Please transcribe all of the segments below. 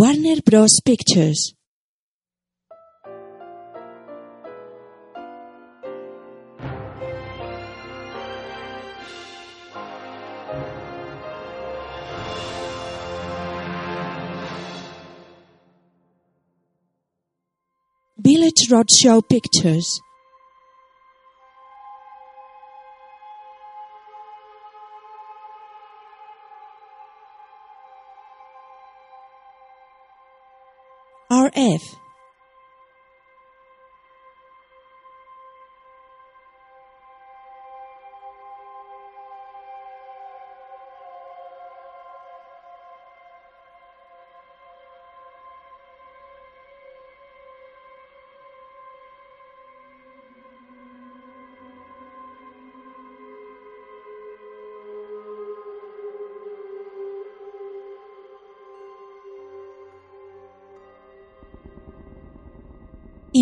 Warner Bros. Pictures. Village Roadshow Pictures. live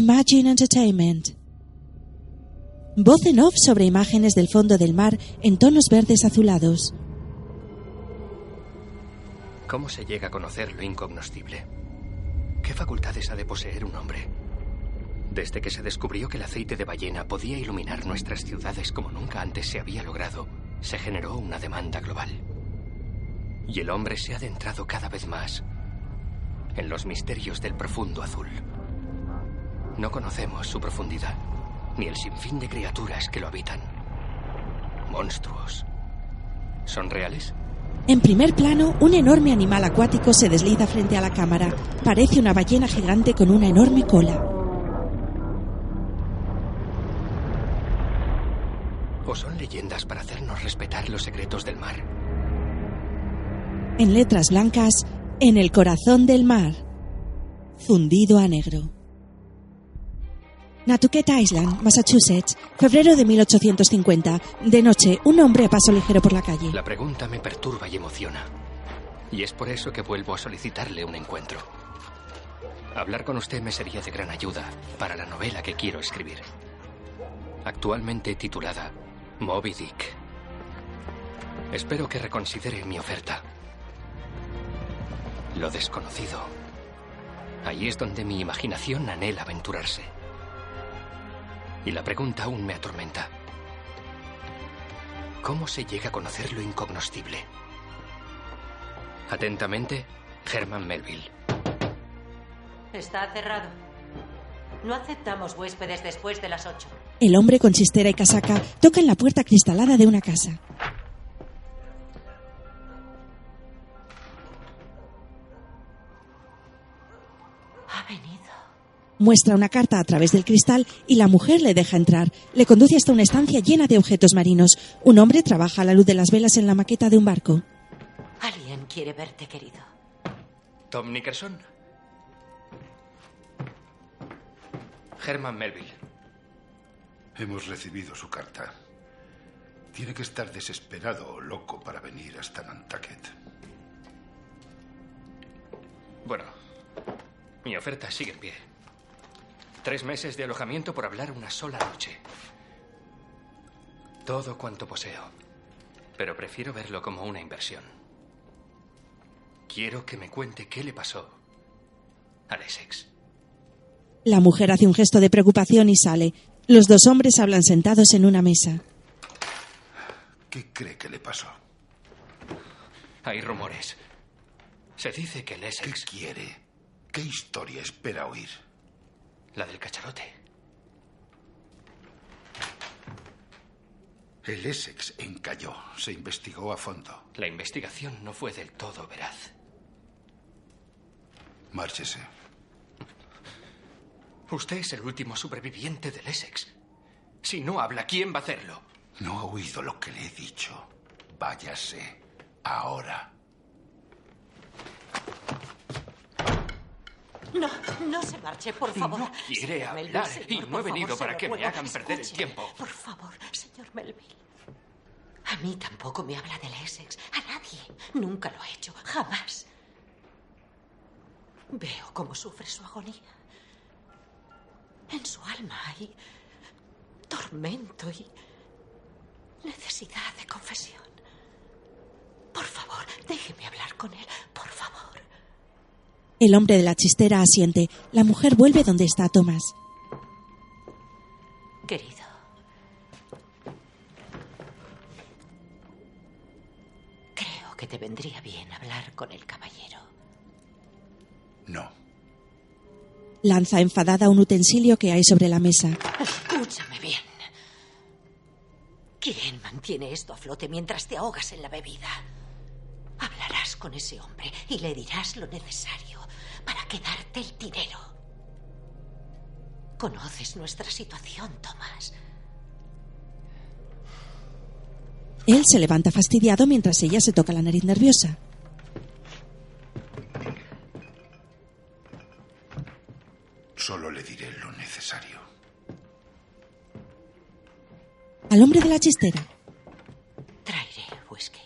Imagine Entertainment. Voz en off sobre imágenes del fondo del mar en tonos verdes azulados. ¿Cómo se llega a conocer lo incognoscible? ¿Qué facultades ha de poseer un hombre? Desde que se descubrió que el aceite de ballena podía iluminar nuestras ciudades como nunca antes se había logrado, se generó una demanda global. Y el hombre se ha adentrado cada vez más en los misterios del profundo azul. No conocemos su profundidad, ni el sinfín de criaturas que lo habitan. Monstruos. ¿Son reales? En primer plano, un enorme animal acuático se desliza frente a la cámara. Parece una ballena gigante con una enorme cola. ¿O son leyendas para hacernos respetar los secretos del mar? En letras blancas, en el corazón del mar. Fundido a negro. Natucket Island, Massachusetts, febrero de 1850. De noche, un hombre a paso ligero por la calle. La pregunta me perturba y emociona. Y es por eso que vuelvo a solicitarle un encuentro. Hablar con usted me sería de gran ayuda para la novela que quiero escribir. Actualmente titulada Moby Dick. Espero que reconsidere mi oferta. Lo desconocido. Ahí es donde mi imaginación anhela aventurarse. Y la pregunta aún me atormenta. ¿Cómo se llega a conocer lo incognoscible? Atentamente, Herman Melville. Está cerrado. No aceptamos huéspedes después de las 8. El hombre con chistera y casaca toca en la puerta cristalada de una casa. Muestra una carta a través del cristal y la mujer le deja entrar. Le conduce hasta una estancia llena de objetos marinos. Un hombre trabaja a la luz de las velas en la maqueta de un barco. Alguien quiere verte, querido. Tom Nickerson. Herman Melville. Hemos recibido su carta. Tiene que estar desesperado o loco para venir hasta Nantucket. Bueno, mi oferta sigue en pie. Tres meses de alojamiento por hablar una sola noche. Todo cuanto poseo. Pero prefiero verlo como una inversión. Quiero que me cuente qué le pasó al Essex. La mujer hace un gesto de preocupación y sale. Los dos hombres hablan sentados en una mesa. ¿Qué cree que le pasó? Hay rumores. Se dice que el ¿Qué Essex, quiere? ¿Qué historia espera oír? La del cacharote, El Essex encalló. Se investigó a fondo. la investigación no fue del todo veraz. Márchese. Usted es el último superviviente del Essex. Si no habla, ¿quién va a hacerlo? No ha oído lo que le he dicho. Váyase. Ahora. No, no se marche, por favor. No quiere Señor Melville, hablar señor, y no he venido para que me hagan perder el tiempo. Por favor, señor Melville. A mí tampoco me habla del Essex. A nadie. Nunca lo he hecho. Jamás. Veo cómo sufre su agonía. En su alma hay tormento y necesidad de confesión. Por favor, déjeme hablar con él. Por favor. El hombre de la chistera asiente. La mujer vuelve donde está Thomas. Querido. Creo que te vendría bien hablar con el caballero. No. Lanza enfadada un utensilio que hay sobre la mesa. Escúchame bien. ¿Quién mantiene esto a flote mientras te ahogas en la bebida? Hablarás con ese hombre y le dirás lo necesario para quedarte el dinero. Conoces nuestra situación, Tomás. Él se levanta fastidiado mientras ella se toca la nariz nerviosa. Solo le diré lo necesario. Al hombre de la chistera. Traeré whisky.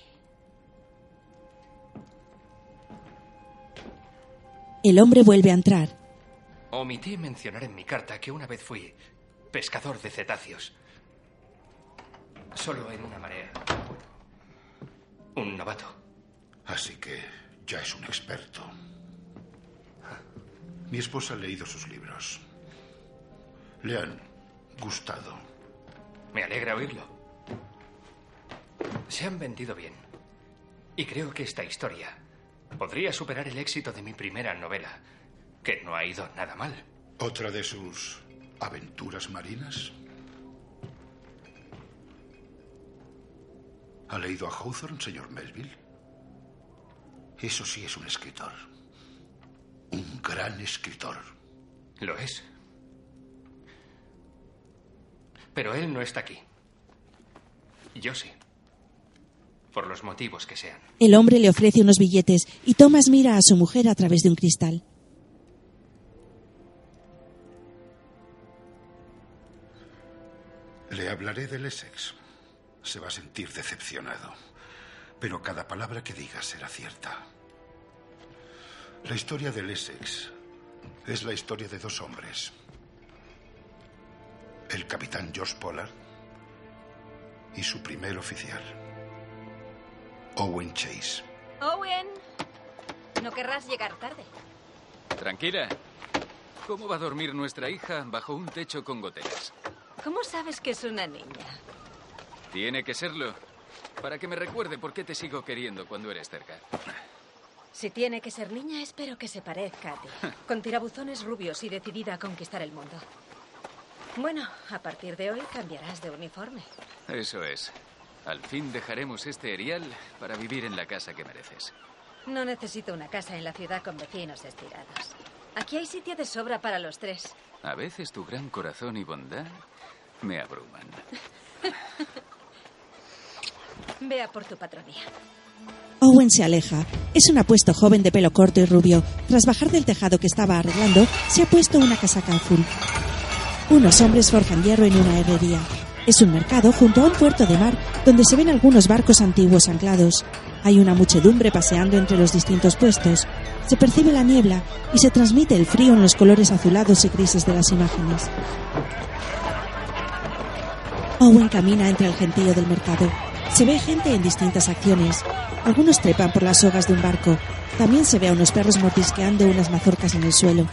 El hombre vuelve a entrar. Omití mencionar en mi carta que una vez fui pescador de cetáceos. Solo en una marea. Un novato. Así que ya es un experto. Mi esposa ha leído sus libros. Le han gustado. Me alegra oírlo. Se han vendido bien. Y creo que esta historia podría superar el éxito de mi primera novela, que no ha ido nada mal. ¿Otra de sus aventuras marinas? ¿Ha leído a Hawthorne, señor Melville? Eso sí es un escritor. Un gran escritor. Lo es. Pero él no está aquí. Yo sí. Por los motivos que sean. El hombre le ofrece unos billetes y Thomas mira a su mujer a través de un cristal. Le hablaré del Essex. Se va a sentir decepcionado. Pero cada palabra que diga será cierta. La historia del Essex es la historia de dos hombres. El capitán George Pollard y su primer oficial, Owen Chase. Owen, no querrás llegar tarde. Tranquila. ¿Cómo va a dormir nuestra hija bajo un techo con goteras? ¿Cómo sabes que es una niña? Tiene que serlo. Para que me recuerde por qué te sigo queriendo cuando eres cerca. Si tiene que ser niña, espero que se parezca a ti. Con tirabuzones rubios y decidida a conquistar el mundo. Bueno, a partir de hoy cambiarás de uniforme. Eso es. Al fin dejaremos este erial para vivir en la casa que mereces. No necesito una casa en la ciudad con vecinos estirados. Aquí hay sitio de sobra para los tres. A veces tu gran corazón y bondad me abruman. Vea por tu patronía. Owen se aleja. Es un apuesto joven de pelo corto y rubio. Tras bajar del tejado que estaba arreglando, se ha puesto una casaca azul. Unos hombres forjan hierro en una herrería. Es un mercado junto a un puerto de mar donde se ven algunos barcos antiguos anclados. Hay una muchedumbre paseando entre los distintos puestos. Se percibe la niebla y se transmite el frío en los colores azulados y grises de las imágenes. Owen camina entre el gentío del mercado. Se ve gente en distintas acciones. Algunos trepan por las sogas de un barco. También se ve a unos perros mordisqueando unas mazorcas en el suelo.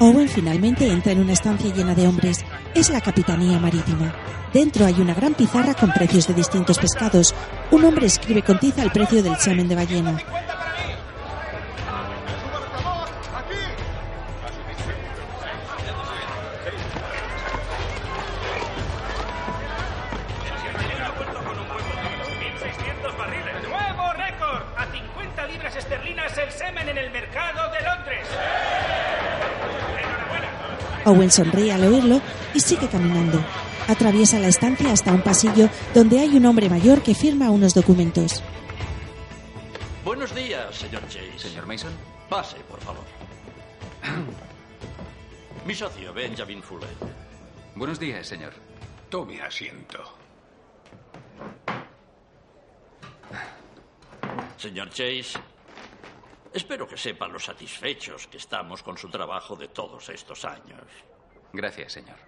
Owen finalmente entra en una estancia llena de hombres. Es la capitanía marítima. Dentro hay una gran pizarra con precios de distintos pescados. Un hombre escribe con tiza el precio del semen de ballena. Owen sonríe al oírlo y sigue caminando. Atraviesa la estancia hasta un pasillo donde hay un hombre mayor que firma unos documentos. Buenos días, señor Chase. Señor Mason, Pase, por favor. Mi socio, Benjamin Fuller. buenos días, señor. Tome asiento. Señor Chase, espero que sepa lo satisfechos que estamos con su trabajo de todos estos años. Gracias, señor.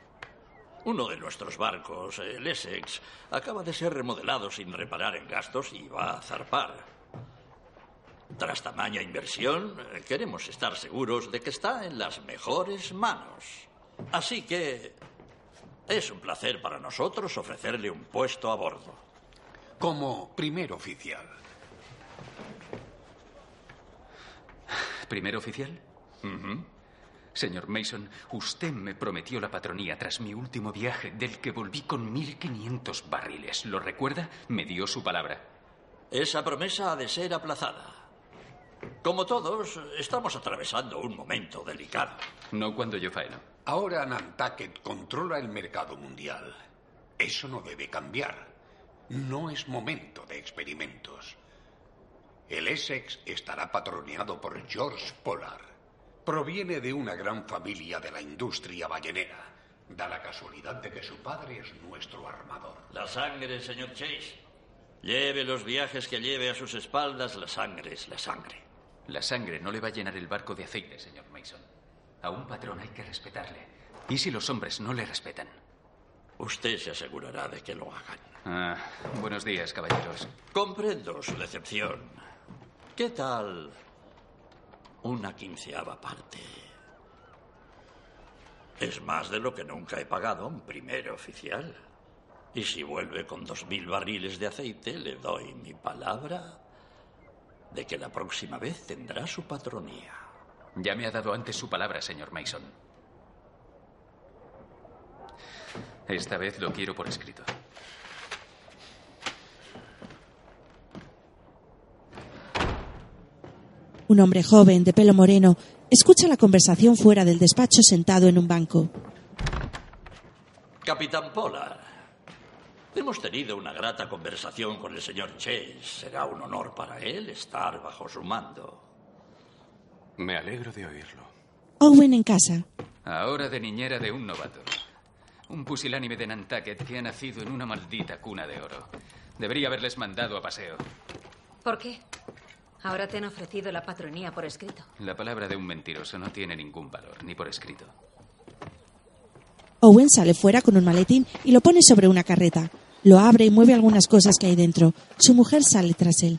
Uno de nuestros barcos, el Essex, acaba de ser remodelado sin reparar en gastos y va a zarpar. Tras tamaña inversión, queremos estar seguros de que está en las mejores manos. Así que es un placer para nosotros ofrecerle un puesto a bordo. Como primer oficial. ¿Primer oficial? Señor Mason, usted me prometió la patronía tras mi último viaje, del que volví con 1.500 barriles. ¿Lo recuerda? Me dio su palabra. Esa promesa ha de ser aplazada. Como todos, estamos atravesando un momento delicado. No cuando yo faeno. Ahora Nantucket controla el mercado mundial. Eso no debe cambiar. No es momento de experimentos. El Essex estará patroneado por George Pollard. Proviene de una gran familia de la industria ballenera. Da la casualidad de que su padre es nuestro armador. La sangre, señor Chase. Lleve los viajes que lleve a sus espaldas, la sangre es la sangre. La sangre no le va a llenar el barco de aceite, señor Mason. A un patrón hay que respetarle. ¿Y si los hombres no le respetan? Usted se asegurará de que lo hagan. Ah, buenos días, caballeros. Comprendo su decepción. ¿Qué tal una quinceava parte? Es más de lo que nunca he pagado a un primer oficial. Y si vuelve con dos mil barriles de aceite, le doy mi palabra de que la próxima vez tendrá su patronía. Ya me ha dado antes su palabra, señor Mason. Esta vez lo quiero por escrito. Un hombre joven, de pelo moreno, escucha la conversación fuera del despacho sentado en un banco. Capitán Pollard, hemos tenido una grata conversación con el señor Chase. Será un honor para él estar bajo su mando. Me alegro de oírlo. Owen en casa. Ahora de niñera de un novato. Un pusilánime de Nantucket que ha nacido en una maldita cuna de oro. Debería haberles mandado a paseo. ¿Por qué? Ahora te han ofrecido la patronía por escrito. La palabra de un mentiroso no tiene ningún valor, ni por escrito. Owen sale fuera con un maletín y lo pone sobre una carreta. Lo abre y mueve algunas cosas que hay dentro. Su mujer sale tras él.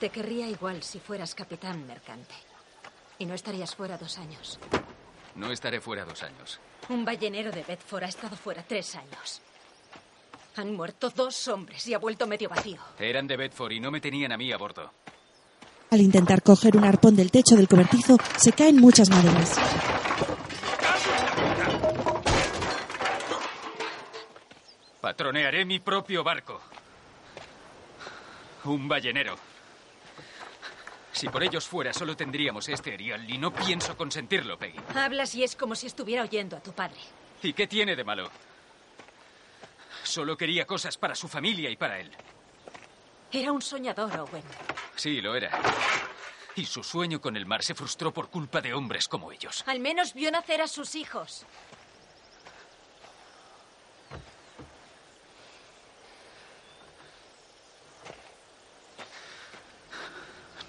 Te querría igual si fueras capitán mercante. Y no estarías fuera dos años. No estaré fuera dos años. Un ballenero de Bedford ha estado fuera tres años. Han muerto dos hombres y ha vuelto medio vacío. Eran de Bedford y no me tenían a mí a bordo. Al intentar coger un arpón del techo del cobertizo, se caen muchas maderas. Patronearé mi propio barco. Un ballenero. Si por ellos fuera, solo tendríamos este erial y no pienso consentirlo, Peggy. Hablas y es como si estuviera oyendo a tu padre. ¿Y qué tiene de malo? Solo quería cosas para su familia y para él. Era un soñador, Owen. Sí, lo era. Y su sueño con el mar se frustró por culpa de hombres como ellos. Al menos vio nacer a sus hijos.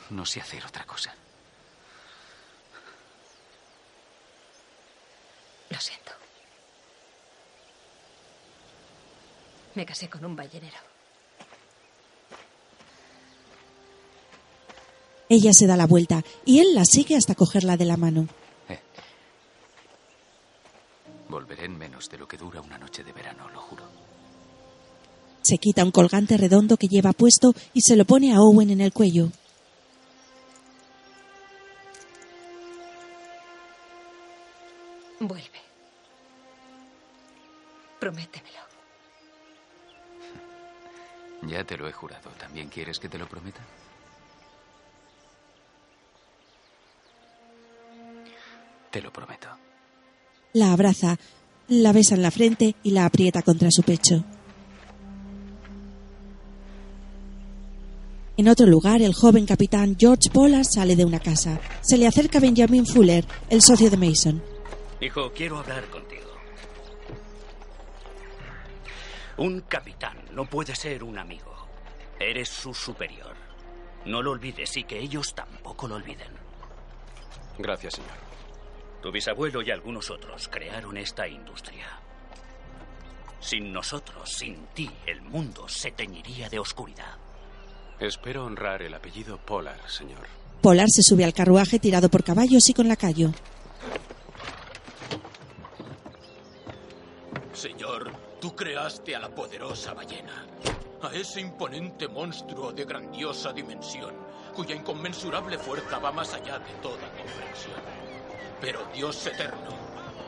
No sé hacer otra cosa. Lo siento. Me casé con un ballenero. Ella se da la vuelta y él la sigue hasta cogerla de la mano. Volveré en menos de lo que dura una noche de verano, lo juro. Se quita un colgante redondo que lleva puesto y se lo pone a Owen en el cuello. Vuelve. Prométemelo. Ya te lo he jurado. ¿También quieres que te lo prometa? Te lo prometo. La abraza, la besa en la frente y la aprieta contra su pecho. En otro lugar, el joven capitán George Pollard sale de una casa. Se le acerca Benjamin Fuller, el socio de Mason. Hijo, quiero hablar contigo. Un capitán no puede ser un amigo. Eres su superior. No lo olvides y que ellos tampoco lo olviden. Gracias, señor. Tu bisabuelo y algunos otros crearon esta industria. Sin nosotros, sin ti, el mundo se teñiría de oscuridad. Espero honrar el apellido Polar, señor. Polar se sube al carruaje tirado por caballos y con lacayo. Señor, tú creaste a la poderosa ballena, a ese imponente monstruo de grandiosa dimensión, cuya inconmensurable fuerza va más allá de toda comprensión. Pero Dios eterno,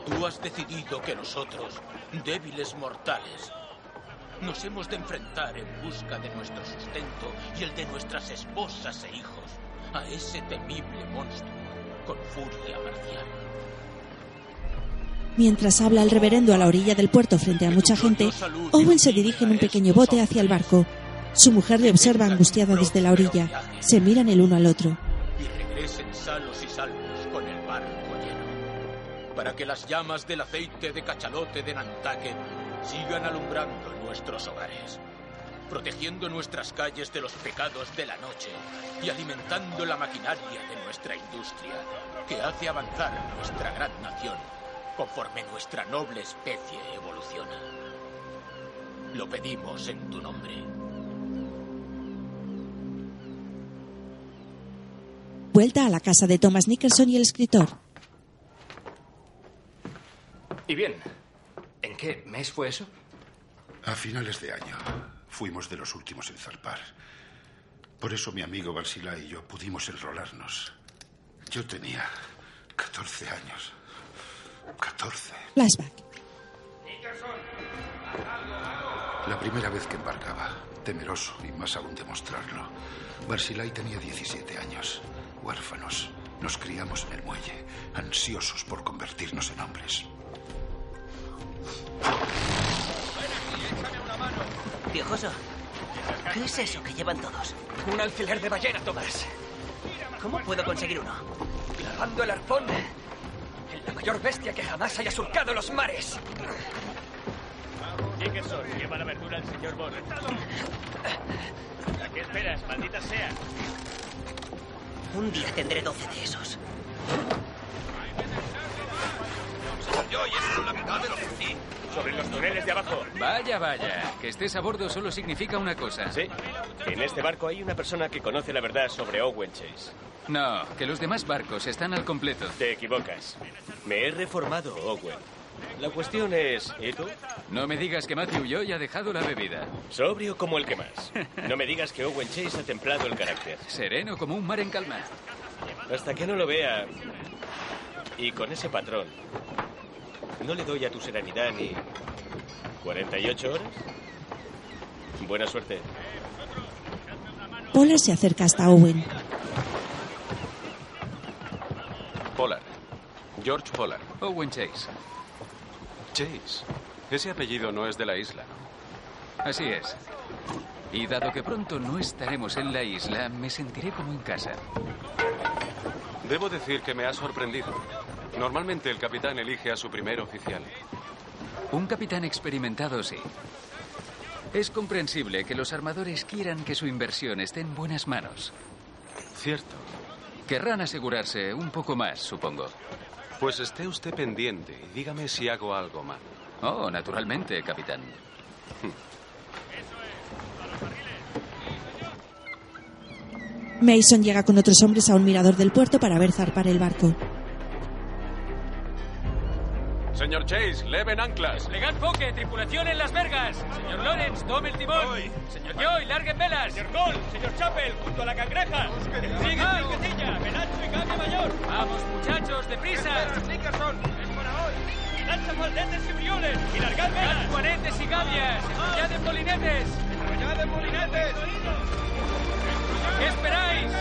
tú has decidido que nosotros, débiles mortales, nos hemos de enfrentar en busca de nuestro sustento y el de nuestras esposas e hijos a ese temible monstruo con furia marcial. Mientras habla el reverendo a la orilla del puerto frente a mucha gente, Owen se dirige en un pequeño bote hacia el barco. Su mujer le observa angustiada desde la orilla. Se miran el uno al otro. y regresen sanos y salvos con el barco lleno, para que las llamas del aceite de cachalote de Nantucket sigan alumbrando nuestros hogares, protegiendo nuestras calles de los pecados de la noche y alimentando la maquinaria de nuestra industria, que hace avanzar nuestra gran nación conforme nuestra noble especie evoluciona. Lo pedimos en tu nombre. Vuelta a la casa de Thomas Nicholson y el escritor. Y bien, ¿en qué mes fue eso? A finales de año. Fuimos de los últimos en zarpar. Por eso mi amigo Barsila y yo pudimos enrolarnos. Yo tenía 14 años. 14. Flashback. La primera vez que embarcaba, temeroso y más aún de mostrarlo, Barsilai tenía 17 años, huérfanos. Nos criamos en el muelle, ansiosos por convertirnos en hombres. Viejoso, ¿qué es eso que llevan todos? Un alfiler de ballena, Tomás. ¿Cómo puedo conseguir uno? Clavando el arpón la mayor bestia que jamás haya surcado los mares. Dickerson, lleva la verdura al señor Bond. ¿A qué esperas, maldita sea? Un día tendré 12 de esos. Yo y eso la mitad de lo que sí. Sobre los túneles de abajo. Vaya, vaya. Que estés a bordo solo significa una cosa. Sí. En este barco hay una persona que conoce la verdad sobre Owen Chase. No, que los demás barcos están al completo. Te equivocas. Me he reformado, Owen. La cuestión es, ¿y tú? No me digas que Matthew Joy ha dejado la bebida. Sobrio como el que más. No me digas que Owen Chase ha templado el carácter. Sereno como un mar en calma. Hasta que no lo vea. Y con ese patrón. No le doy a tu serenidad ni. ¿48 horas? Buena suerte. Polar se acerca hasta Owen. Pollard. George Pollard. Owen Chase. Chase. Ese apellido no es de la isla, ¿no? Así es. Y dado que pronto no estaremos en la isla, me sentiré como en casa. Debo decir que me ha sorprendido. Normalmente el capitán elige a su primer oficial. Un capitán experimentado, sí. Es comprensible que los armadores quieran que su inversión esté en buenas manos. Cierto. Querrán asegurarse un poco más, supongo. Pues esté usted pendiente y dígame si hago algo mal. Oh, naturalmente, capitán. Mason llega con otros hombres a un mirador del puerto para ver zarpar el barco. Señor Chase, leven anclas. Legat Foque, tripulación en las vergas. Señor Lawrence, tome el timón. Señor Joy, larguen velas. Señor Cole, señor Chapel, junto a la cangreja. Sigue Piquetilla, Menacho y cambio mayor. Vamos, muchachos, deprisa. Nickerson, es para hoy. Lancha faldetes y briones. Y largad velas. Juanetes y gavias. Enrollad en molinetes. Enrollad en molinetes. ¿Qué esperáis?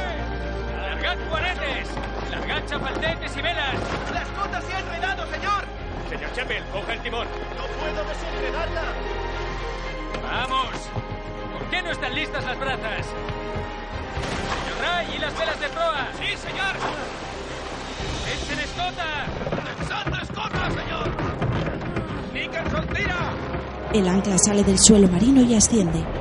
Largad juanetes. Largad chafaldetes y velas. Las cotas se han enredado, señor. Señor Chapel, coja el timón. No puedo desenredarla. ¡Vamos! ¿Por qué no están listas las brazas? Señor Ray, ¿y las velas de proa? ¡Sí, señor! ¡Echen escota! ¡Echad escota, señor! ¡Nicholson, tira! El ancla sale del suelo marino y asciende.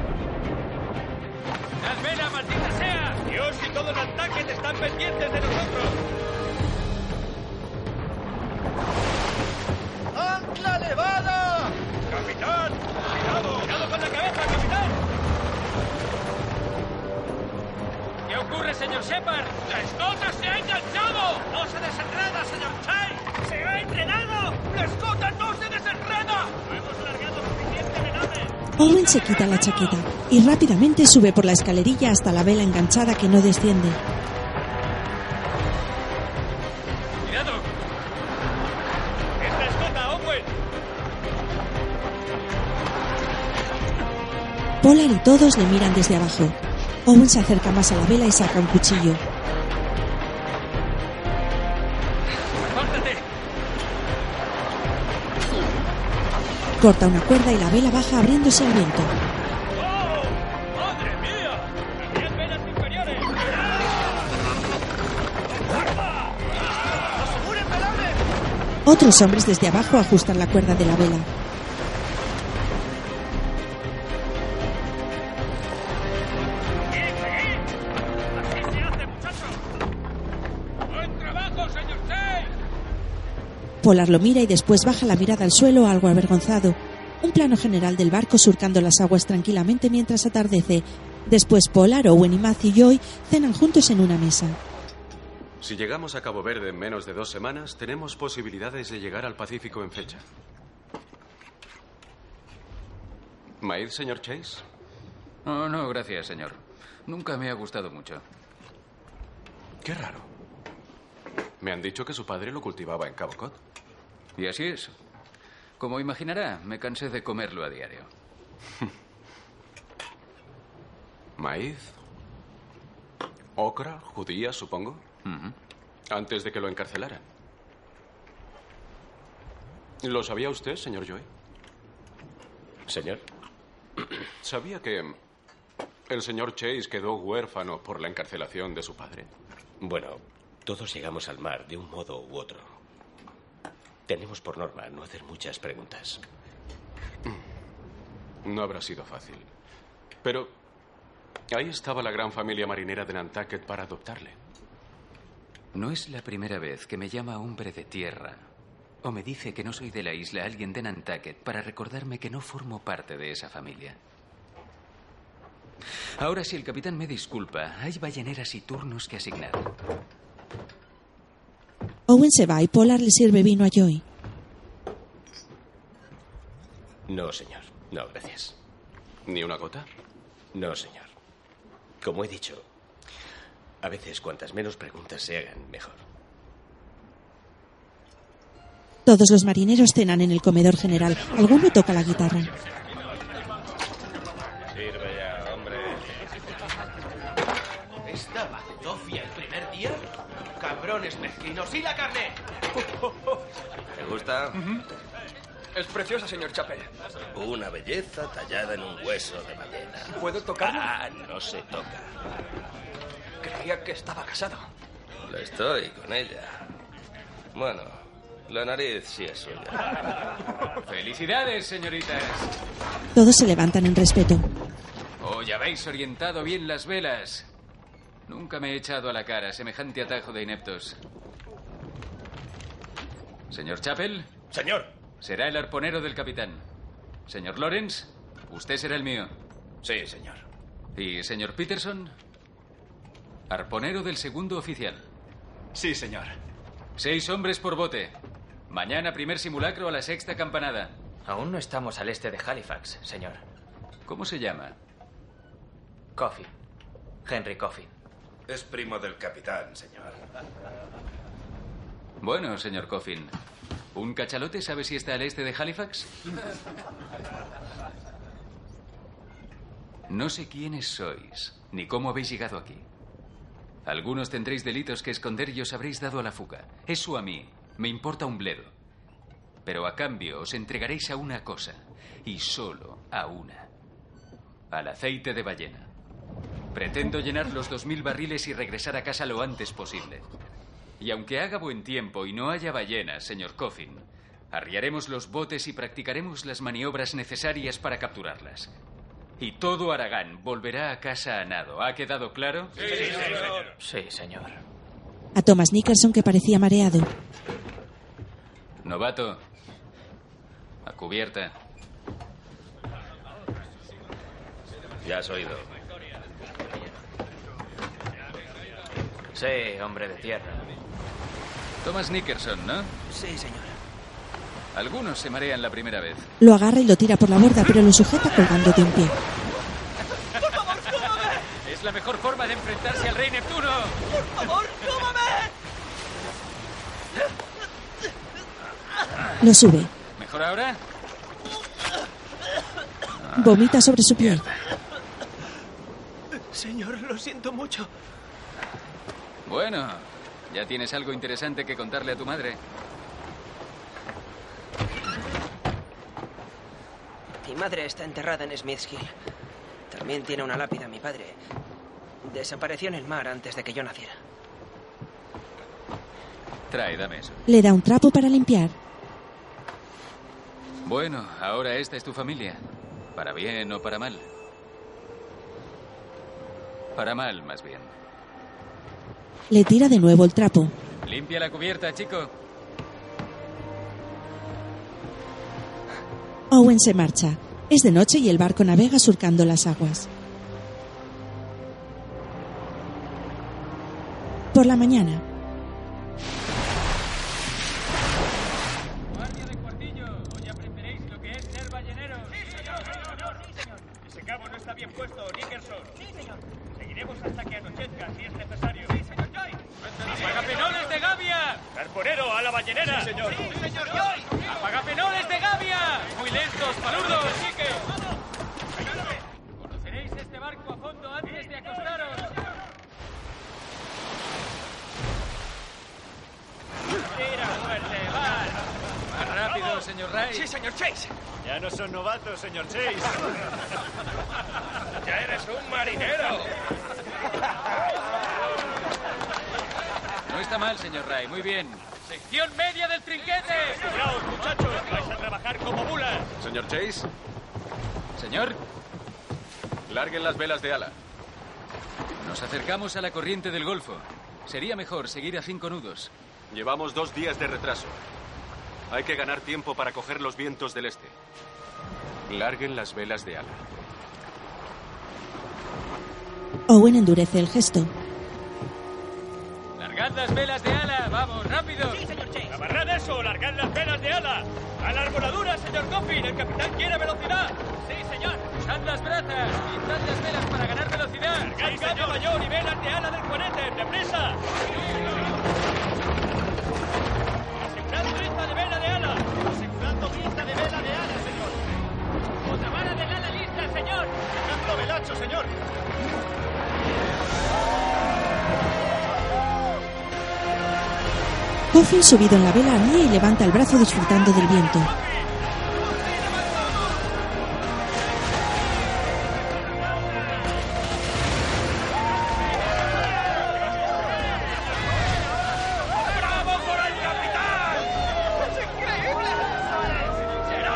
Señor Shepard! ¡La escota se ha enganchado! ¡No se desenreda, señor Chase! ¡Se ha entrenado! ¡La escota no se desenreda! ¡No hemos largado suficiente de nave! Owen se quita la chaqueta y rápidamente sube por la escalerilla hasta la vela enganchada que no desciende. ¡Cuidado! ¡Es la escota, Owen! Polar y todos le miran desde abajo. Owen se acerca más a la vela y saca un cuchillo. Corta una cuerda y la vela baja abriéndose al viento. ¡Madre mía! ¡Diez velas inferiores! Otros hombres desde abajo ajustan la cuerda de la vela. Polar lo mira y después baja la mirada al suelo algo avergonzado. Un plano general del barco surcando las aguas tranquilamente mientras atardece. Después Polar, Owen y Matthew Joy cenan juntos en una mesa. Si llegamos a Cabo Verde en menos de dos semanas, tenemos posibilidades de llegar al Pacífico en fecha. ¿Maíz, señor Chase? Oh, no, gracias, señor. Nunca me ha gustado mucho. Qué raro. Me han dicho que su padre lo cultivaba en Cabo Cod. Y así es. Como imaginará, me cansé de comerlo a diario. ¿Maíz? ¿Ocra? ¿Judía, supongo? Antes de que lo encarcelaran. ¿Lo sabía usted, señor Joy? Señor. ¿Sabía que el señor Chase quedó huérfano por la encarcelación de su padre? Bueno, todos llegamos al mar de un modo u otro. Tenemos por norma no hacer muchas preguntas. No habrá sido fácil. Pero ahí estaba la gran familia marinera de Nantucket para adoptarle. No es la primera vez que me llama hombre de tierra o me dice que no soy de la isla alguien de Nantucket para recordarme que no formo parte de esa familia. Ahora, si el capitán me disculpa, hay balleneras y turnos que asignar. Owen se va y Polar le sirve vino a Joy. No, señor. No, gracias. ¿Ni una gota? No, señor. Como he dicho, a veces cuantas menos preguntas se hagan, mejor. Todos los marineros cenan en el comedor general. Alguno toca la guitarra. Cabrones mezquinos. ¡Y la carne! ¿Te gusta? Es preciosa, señor Chapel. Una belleza tallada en un hueso de ballena. ¿Puedo tocarla? Ah, no se toca. Creía que estaba casado. Lo estoy con ella. Bueno, la nariz sí es suya. ¡Felicidades, señoritas! Todos se levantan en respeto. Hoy habéis orientado bien las velas. Nunca me he echado a la cara semejante atajo de ineptos. Señor Chapel. Señor. Será el arponero del capitán. Señor Lawrence, usted será el mío. Sí, señor. Y señor Peterson, arponero del segundo oficial. Sí, señor. Seis hombres por bote. Mañana primer simulacro a la sexta campanada. Aún no estamos al este de Halifax, señor. ¿Cómo se llama? Coffin. Henry Coffin. Es primo del capitán, señor. Bueno, señor Coffin. ¿Un cachalote sabe si está al este de Halifax? No sé quiénes sois, ni cómo habéis llegado aquí. Algunos tendréis delitos que esconder y os habréis dado a la fuga. Eso a mí me importa un bledo. Pero a cambio os entregaréis a una cosa, y solo a una. Al aceite de ballena. Pretendo llenar los dos mil barriles y regresar a casa lo antes posible. Y aunque haga buen tiempo y no haya ballenas, señor Coffin, arriaremos los botes y practicaremos las maniobras necesarias para capturarlas. Y todo Aragán volverá a casa a nado. ¿Ha quedado claro? Sí, señor. Sí, señor. A Thomas Nicholson que parecía mareado. Novato. A cubierta. Ya has oído. Sí, hombre de tierra. Thomas Nickerson, ¿no? Sí, señor. Algunos se marean la primera vez. Lo agarra y lo tira por la borda, pero lo sujeta colgando de un pie. Es la mejor forma de enfrentarse al rey Neptuno. ¡Por favor, cómame! Lo sube. ¿Mejor ahora? Vomita sobre su pie. Señor, lo siento mucho. Bueno, ya tienes algo interesante que contarle a tu madre. Mi madre está enterrada en Smith's Hill. También tiene una lápida mi padre. Desapareció en el mar antes de que yo naciera. Trae, dame eso. Le da un trapo para limpiar. Bueno, ahora esta es tu familia. Para bien o para mal. Para mal, más bien. Le tira de nuevo el trapo. Limpia la cubierta, chico. Owen se marcha. Es de noche y el barco navega surcando las aguas. Por la mañana, la ballenera! Sí, señor. Sí, señor Joy. ¡Apagapenoles de Gavia! ¡Muy lentos, palurdos! ¡Sí que! Conoceréis este barco a fondo antes de acostaros. Tira fuerte, va. Más rápido, señor Ray. Sí, señor Chase. Ya no son novatos, señor Chase. Ya eres un marinero. No está mal, señor Ray. Muy bien. Sección media del trinquete. Cuidaos, muchachos. Vais a trabajar como mulas. Señor Chase, Señor, larguen las velas de ala. nos acercamos a la corriente del Golfo. Sería mejor seguir a cinco nudos. Llevamos dos días de retraso. Hay que ganar tiempo para coger los vientos del este. Larguen las velas de ala. Owen endurece el gesto. Largad las velas de ala. Vamos, rápido. Sí, señor Chase. Amarrad eso. Largad las velas de ala. A la arboladura, señor Coffin. El capitán quiere velocidad. Sí, señor. Usad las brazas. Pintad las velas para ganar velocidad. Largad cambio mayor y velas de ala del juanete. ¡Depresa! Asegurad presa de vela de ala. Asegurando presa de vela de ala, señor. Otra vara del ala lista, señor. Dejadlo velacho, señor. Coffin subido en la vela ríe y levanta el brazo disfrutando del viento.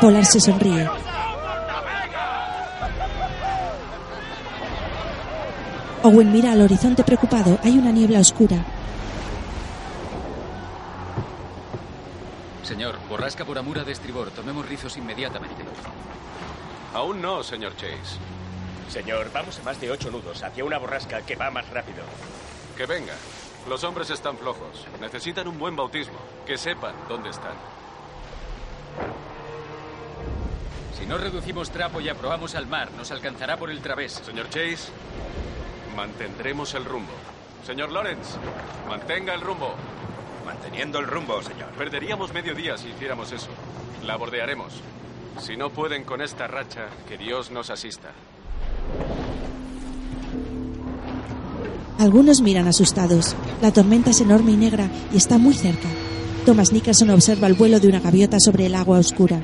Polar se sonríe. Owen mira al horizonte preocupado. Hay una niebla oscura. Señor, borrasca por Amura de estribor. Tomemos rizos inmediatamente. Aún no, señor Chase. Señor, vamos a más de ocho nudos hacia una borrasca que va más rápido. Que venga. Los hombres están flojos. Necesitan un buen bautismo. Que sepan dónde están. Si no reducimos trapo y aprobamos al mar, nos alcanzará por el través. Señor Chase, mantendremos el rumbo. Señor Lawrence, mantenga el rumbo. Manteniendo el rumbo, señor. Perderíamos medio día si hiciéramos eso. La bordearemos. Si no pueden con esta racha, que Dios nos asista. Algunos miran asustados. La tormenta es enorme y negra y está muy cerca. Thomas Nicholson observa el vuelo de una gaviota sobre el agua oscura.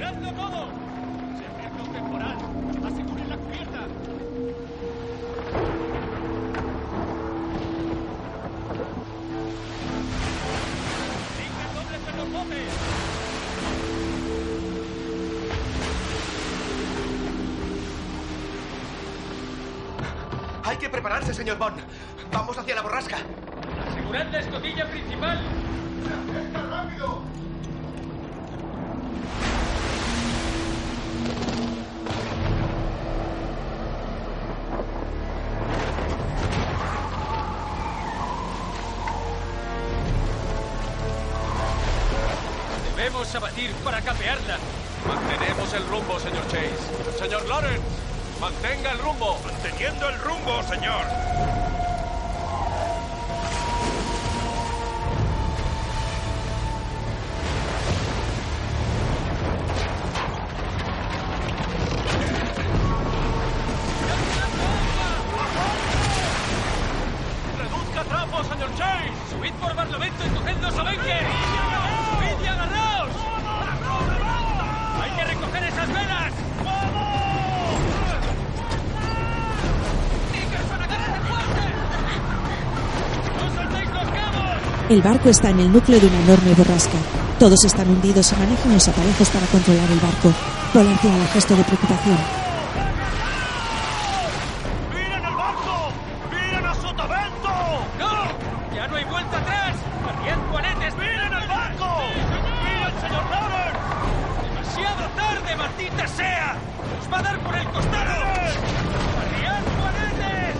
El barco está en el núcleo de una enorme borrasca. Todos están hundidos y manejan los aparejos para controlar el barco. Polar tiene gesto de preocupación. ¡Miren el barco! ¡Miren a Sotavento! ¡No! ¡Ya no hay vuelta atrás! ¡Arriad juanetes! ¡Miren el barco! ¡Miren, señor Lawrence! ¡Demasiado tarde, maldita sea! ¡Os va a dar por el costado! ¡Arriad juanetes!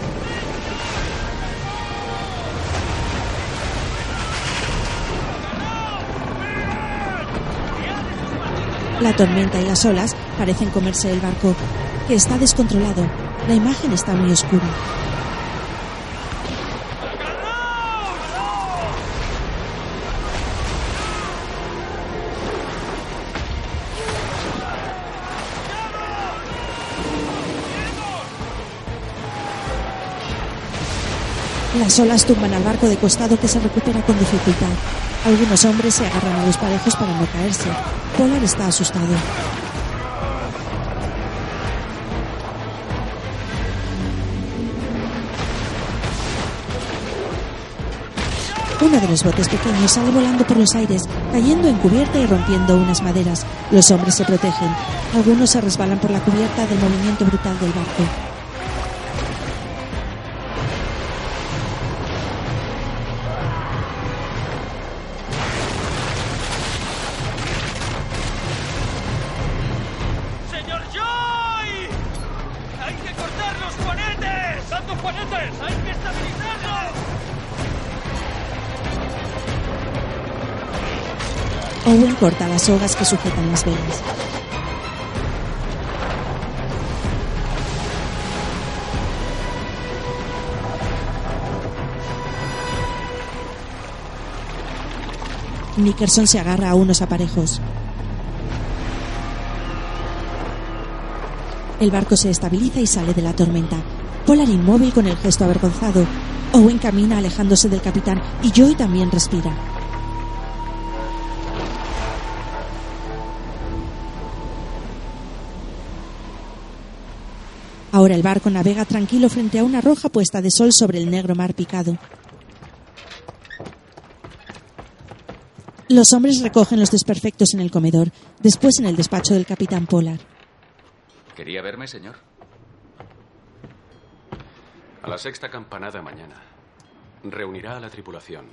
La tormenta y las olas parecen comerse el barco, que está descontrolado. La imagen está muy oscura. Las olas tumban al barco de costado que se recupera con dificultad. Algunos hombres se agarran a los parejos para no caerse. Polar está asustado. Uno de los botes pequeños sale volando por los aires, cayendo en cubierta y rompiendo unas maderas. Los hombres se protegen. Algunos se resbalan por la cubierta del movimiento brutal del barco. Corta las sogas que sujetan las velas. Nickerson se agarra a unos aparejos. El barco se estabiliza y sale de la tormenta. Polar inmóvil con el gesto avergonzado. Owen camina alejándose del capitán y Joy también respira. El barco navega tranquilo frente a una roja puesta de sol sobre el negro mar picado. Los hombres recogen los desperfectos en el comedor, después en el despacho del capitán Polar. ¿Quería verme, señor? A la sexta campanada mañana. Reunirá a la tripulación.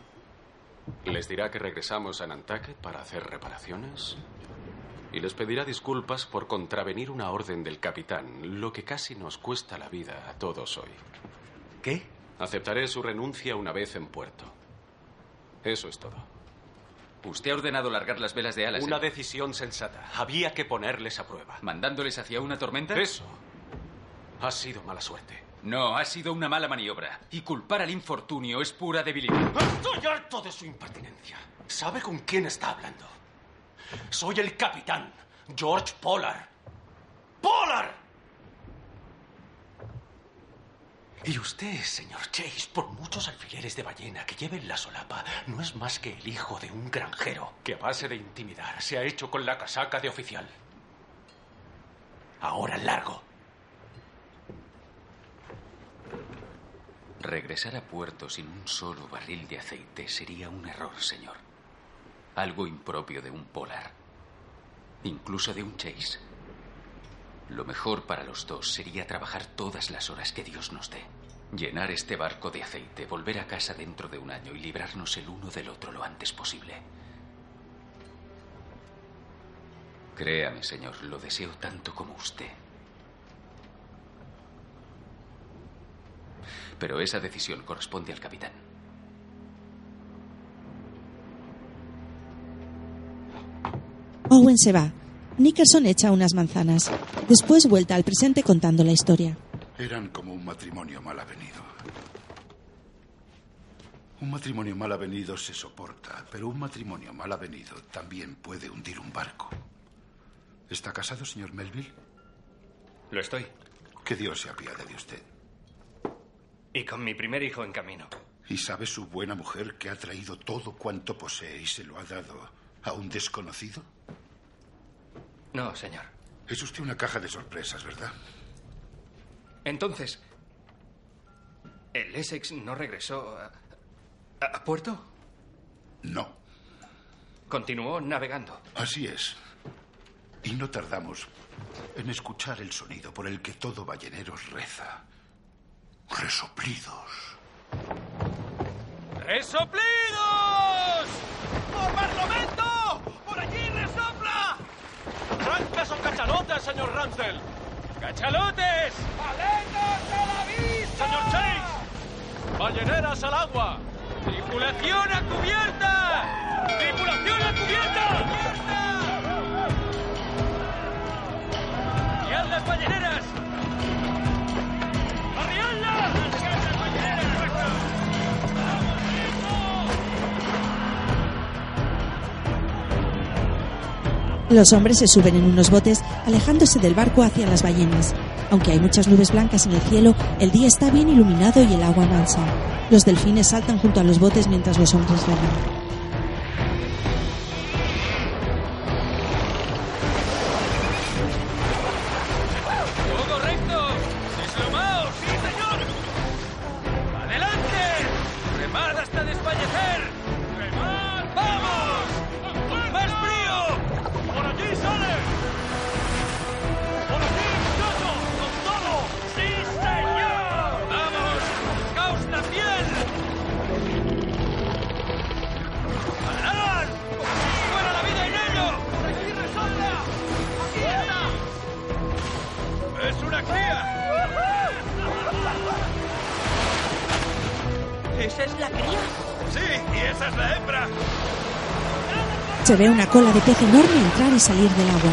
Les dirá que regresamos a Nantucket para hacer reparaciones. Y les pedirá disculpas por contravenir una orden del capitán, lo que casi nos cuesta la vida a todos hoy. ¿Qué? Aceptaré su renuncia una vez en puerto. Eso es todo. Usted ha ordenado largar las velas de alas. Una ¿eh? decisión sensata. Había que ponerles a prueba. ¿Mandándoles hacia una tormenta? Eso. Ha sido mala suerte. No, ha sido una mala maniobra. Y culpar al infortunio es pura debilidad. Estoy harto de su impertinencia. ¿Sabe con quién está hablando? Soy el capitán, George Pollard. ¡Pollard! Y usted, señor Chase, por muchos alfileres de ballena que lleve en la solapa, no es más que el hijo de un granjero que a base de intimidar se ha hecho con la casaca de oficial. Ahora largo. Regresar a puerto sin un solo barril de aceite sería un error, señor. Algo impropio de un polar. Incluso de un chase. Lo mejor para los dos sería trabajar todas las horas que Dios nos dé. Llenar este barco de aceite, volver a casa dentro de un año y librarnos el uno del otro lo antes posible. Créame, señor, lo deseo tanto como usted. Pero esa decisión corresponde al capitán. Owen se va. Nickerson echa unas manzanas. Después vuelta al presente contando la historia. Eran como un matrimonio mal avenido. Un matrimonio mal avenido se soporta, pero un matrimonio mal avenido también puede hundir un barco. ¿Está casado, señor Melville? Lo estoy. Que Dios se apiade de usted. Y con mi primer hijo en camino. ¿Y sabe su buena mujer que ha traído todo cuanto posee y se lo ha dado a un desconocido? No, señor. Es usted una caja de sorpresas, ¿verdad? Entonces, ¿el Essex no regresó a, a puerto? No. Continuó navegando. Así es. Y no tardamos en escuchar el sonido por el que todo ballenero reza. Resoplidos. ¡Resoplidos! ¡Por Barlovento! ¡Trancas o cachalotes, señor Ramsdell! ¡Cachalotes! ¡Aletas a la vista! ¡Señor Chase! ¡Balleneras al agua! ¡Tripulación a cubierta! ¡Tripulación a cubierta! ¡Guiad las balleneras! Los hombres se suben en unos botes, alejándose del barco hacia las ballenas. Aunque hay muchas nubes blancas en el cielo, el día está bien iluminado y el agua mansa. Los delfines saltan junto a los botes mientras los hombres reman. Cola de pez enorme entrar y salir del agua.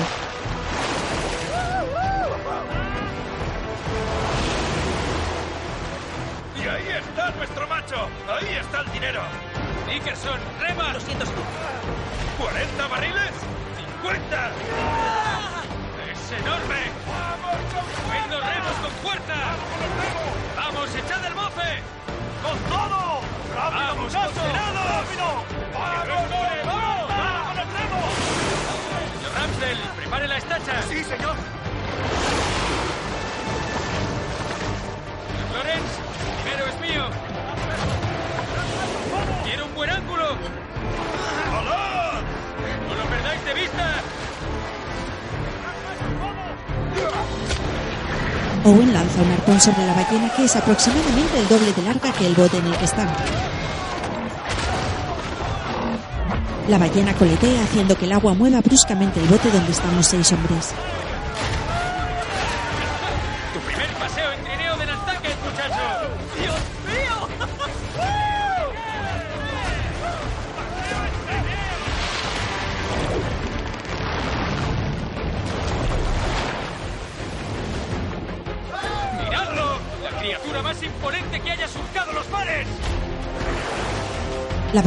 Y ahí está nuestro macho. Ahí está el dinero. Nickerson, rema. Lo siento, señor. ¿40 barriles? ¡50! ¡Es enorme! ¡Ven los remos con fuerza! ¡Vamos, echad el bofe! ¡Con todo! ¡Rápido, Prepare la estacha. Sí, señor. Lawrence, primero es mío. ¡Quiero un buen ángulo! ¡Hola! ¡No lo perdáis de vista! Owen lanza un arpón sobre la ballena que es aproximadamente el doble de larga que el bote en el que están. La ballena coletea haciendo que el agua mueva bruscamente el bote donde están los seis hombres.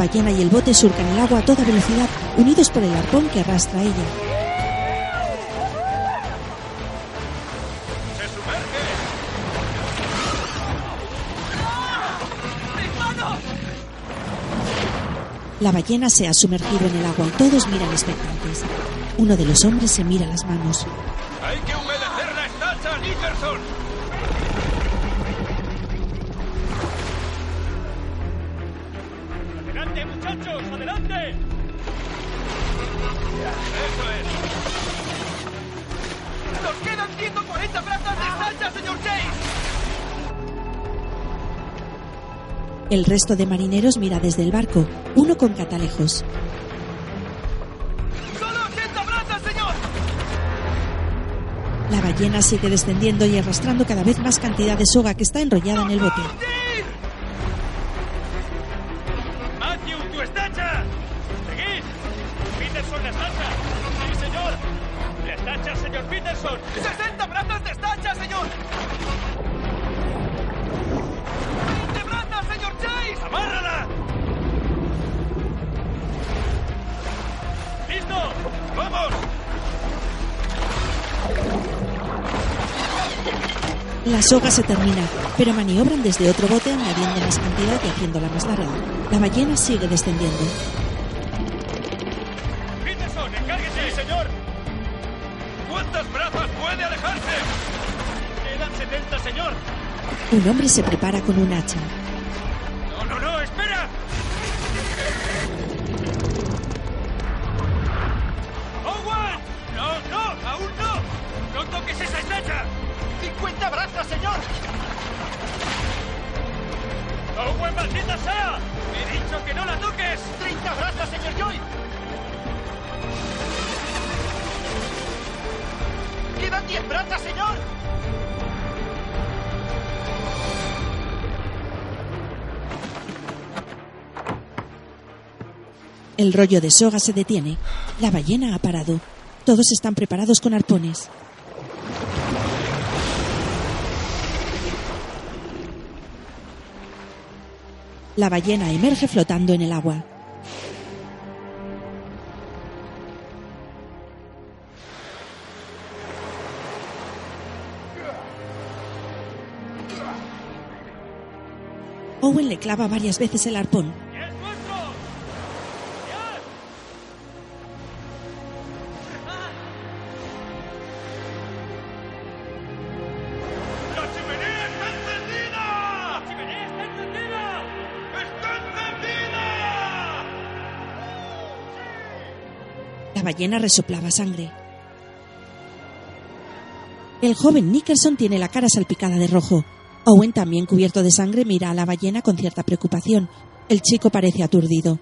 Ballena y el bote surcan el agua a toda velocidad, unidos por el arpón que arrastra a ella. ¡Se sumerge! La ballena se ha sumergido en el agua y todos miran expectantes. Uno de los hombres se mira las manos. ¡Hay que humedecer la estacha, Nickerson! El resto de marineros mira desde el barco, uno con catalejos. ¡Solo 80 brazas, señor! La ballena sigue descendiendo y arrastrando cada vez más cantidad de soga que está enrollada en el bote. Soga se termina, pero maniobran desde otro bote añadiendo más cantidad y haciéndola más larga. La ballena sigue descendiendo. ¡Peterson, encárguese! ¡Sí, señor! ¿Cuántas brazas puede alejarse? Quedan 70, señor. Un hombre se prepara con un hacha. Rollo de soga se detiene. La ballena ha parado. Todos están preparados con arpones. La ballena emerge flotando en el agua. Owen le clava varias veces el arpón. Ballena resoplaba sangre. El joven Nickerson tiene la cara salpicada de rojo. Owen, también cubierto de sangre, mira a la ballena con cierta preocupación. El chico parece aturdido.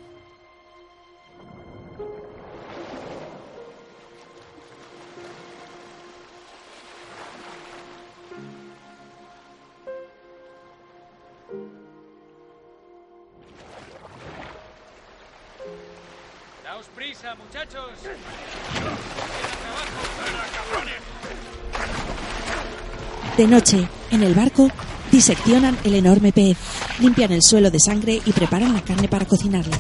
De noche, en el barco, diseccionan el enorme pez, limpian el suelo de sangre y preparan la carne para cocinarla.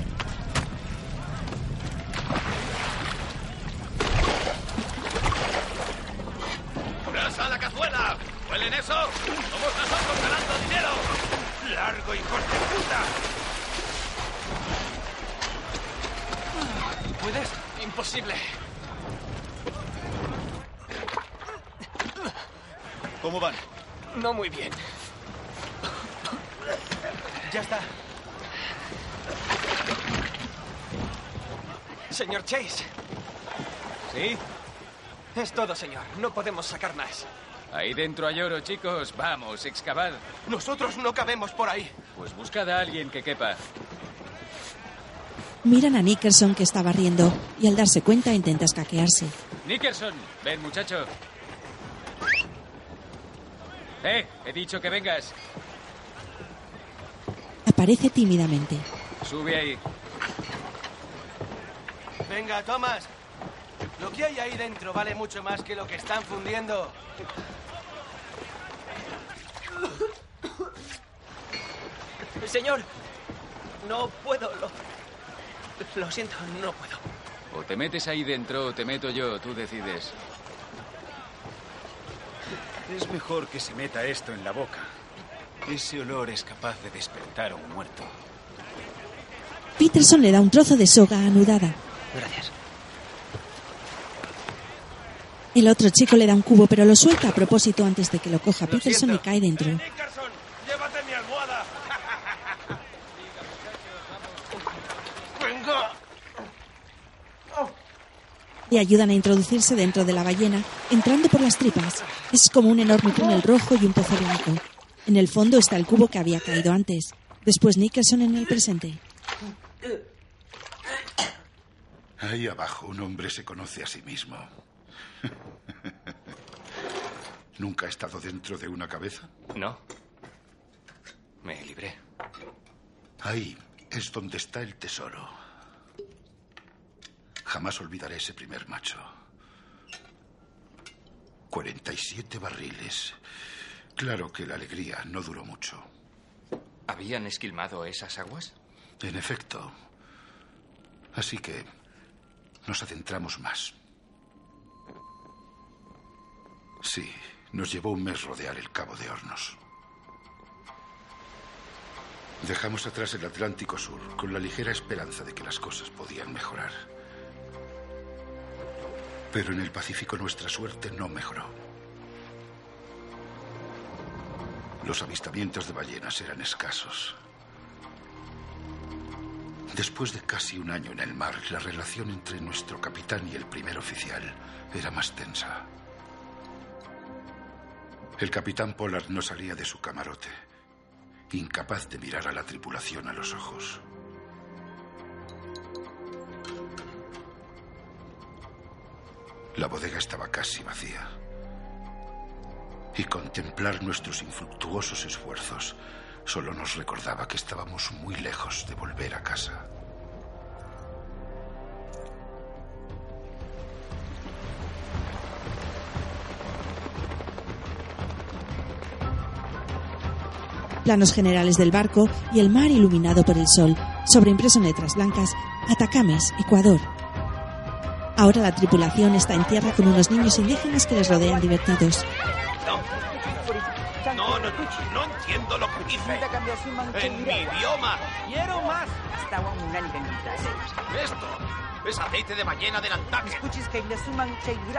¡Brasa a la cazuela! ¿Huelen eso? ¡Somos nosotros ganando dinero! ¡Largo, hijos de puta! ¿Puedes? Imposible. ¿Cómo van? No muy bien. Ya está. Señor Chase. ¿Sí? Es todo, señor. No podemos sacar más. Ahí dentro hay oro, chicos. Vamos, excavad. Nosotros no cabemos por ahí. Pues buscad a alguien que quepa. Miran a Nickerson que está barriendo y al darse cuenta intenta escaquearse. Nickerson, ven, muchacho. Eh, he dicho que vengas. Aparece tímidamente. Sube ahí. Venga, Thomas. Lo que hay ahí dentro vale mucho más que lo que están fundiendo. Señor, no puedo. Lo, lo siento, no puedo. O te metes ahí dentro o te meto yo, tú decides. Es mejor que se meta esto en la boca. Ese olor es capaz de despertar a un muerto. Peterson le da un trozo de soga anudada. Gracias. El otro chico le da un cubo, pero lo suelta a propósito antes de que lo coja Lo Peterson y siento. cae dentro. ¡Nickerson! ¡Llévate mi almohada! ¡Venga! Le ayudan a introducirse dentro de la ballena, entrando por las tripas. Es como un enorme túnel rojo y un pozo blanco. En el fondo está el cubo que había caído antes. Después Nickerson en el presente. Ahí abajo un hombre se conoce a sí mismo. ¿Nunca ha estado dentro de una cabeza? No. Me libré. Ahí es donde está el tesoro. Jamás olvidaré ese primer macho. 47 barriles. Claro que la alegría no duró mucho. ¿Habían esquilmado esas aguas? En efecto. Así que nos adentramos más. Sí, nos llevó un mes rodear el Cabo de Hornos. Dejamos atrás el Atlántico Sur con la ligera esperanza de que las cosas podían mejorar. Pero en el Pacífico nuestra suerte no mejoró. Los avistamientos de ballenas eran escasos. Después de casi un año en el mar, la relación entre nuestro capitán y el primer oficial era más tensa. El capitán Pollard no salía de su camarote, incapaz de mirar a la tripulación a los ojos. La bodega estaba casi vacía. Y contemplar nuestros infructuosos esfuerzos solo nos recordaba que estábamos muy lejos de volver a casa. Planos generales del barco y el mar iluminado por el sol, sobreimpreso en letras blancas, Atacames, Ecuador. Ahora la tripulación está en tierra con unos niños indígenas que les rodean divertidos. No, no, no entiendo lo que dice. En mi idioma. Quiero más. Esto es aceite de ballena de Nantucket.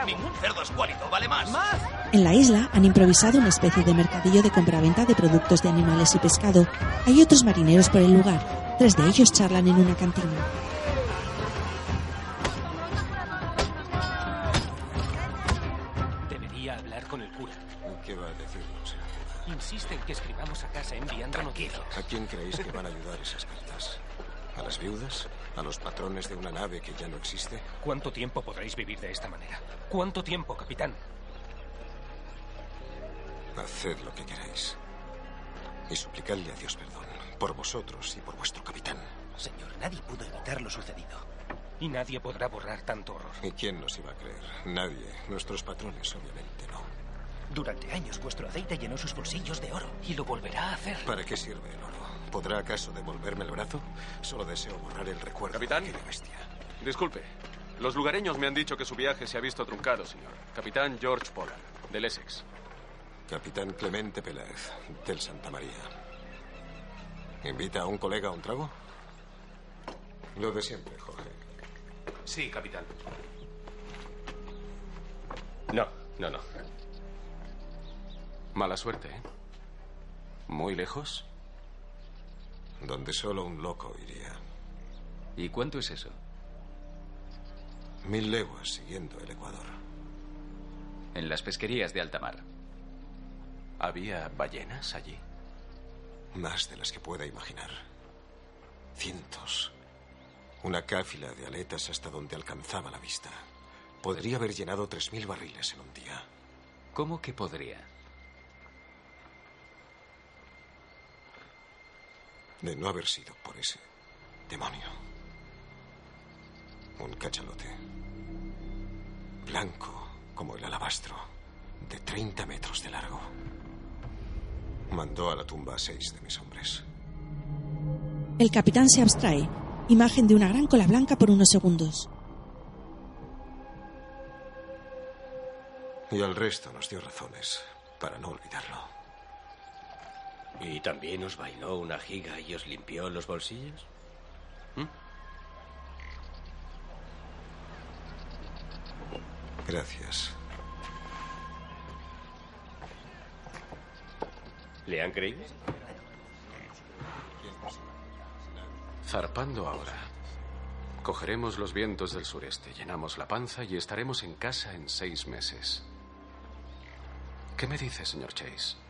Ningún cerdo escuálido vale más. ¡Más! En la isla han improvisado una especie de mercadillo de compraventa de productos de animales y pescado. Hay otros marineros por el lugar. Tres de ellos charlan en una cantina. Debería hablar con el cura. ¿Qué va a decirnos? Insiste en que escribamos a casa enviando noticias. ¿A quién creéis que van a ayudar esas cartas? ¿A las viudas? ¿A los patrones de una nave que ya no existe? ¿Cuánto tiempo podréis vivir de esta manera? ¿Cuánto tiempo, capitán? Haced lo que queráis. Y suplicadle a Dios perdón. Por vosotros y por vuestro capitán. Señor, nadie pudo evitar lo sucedido. Y nadie podrá borrar tanto horror. ¿Y quién nos iba a creer? Nadie. Nuestros patrones, obviamente, no. Durante años vuestro aceite llenó sus bolsillos de oro y lo volverá a hacer. ¿Para qué sirve el oro? ¿Podrá acaso devolverme el brazo? Solo deseo borrar el recuerdo Capitán. de bestia. Disculpe. Los lugareños me han dicho que su viaje se ha visto truncado, señor. Capitán George Pollard, del Essex. Capitán Clemente Peláez, del Santa María. ¿Invita a un colega a un trago? Lo de siempre, Jorge. Sí, capitán. No, no, no. Mala suerte, ¿eh? ¿Muy lejos? Donde solo un loco iría. ¿Y cuánto es eso? Mil leguas siguiendo el Ecuador. En las pesquerías de alta mar. ¿Había ballenas allí? Más de las que pueda imaginar. Cientos. Una cáfila de aletas hasta donde alcanzaba la vista. Podría haber llenado tres mil barriles en un día. ¿Cómo que podría? De no haber sido por ese demonio. Un cachalote. Blanco como el alabastro. De 30 metros de largo. Mandó a la tumba a seis de mis hombres. El capitán se abstrae. Imagen de una gran cola blanca por unos segundos. Y al resto nos dio razones para no olvidarlo. ¿Y también os bailó una giga y os limpió los bolsillos? Gracias. ¿Le han creído? Zarpando ahora. Cogeremos los vientos del sureste, llenamos la panza y estaremos en casa en seis meses. ¿Qué me dice, señor Chase?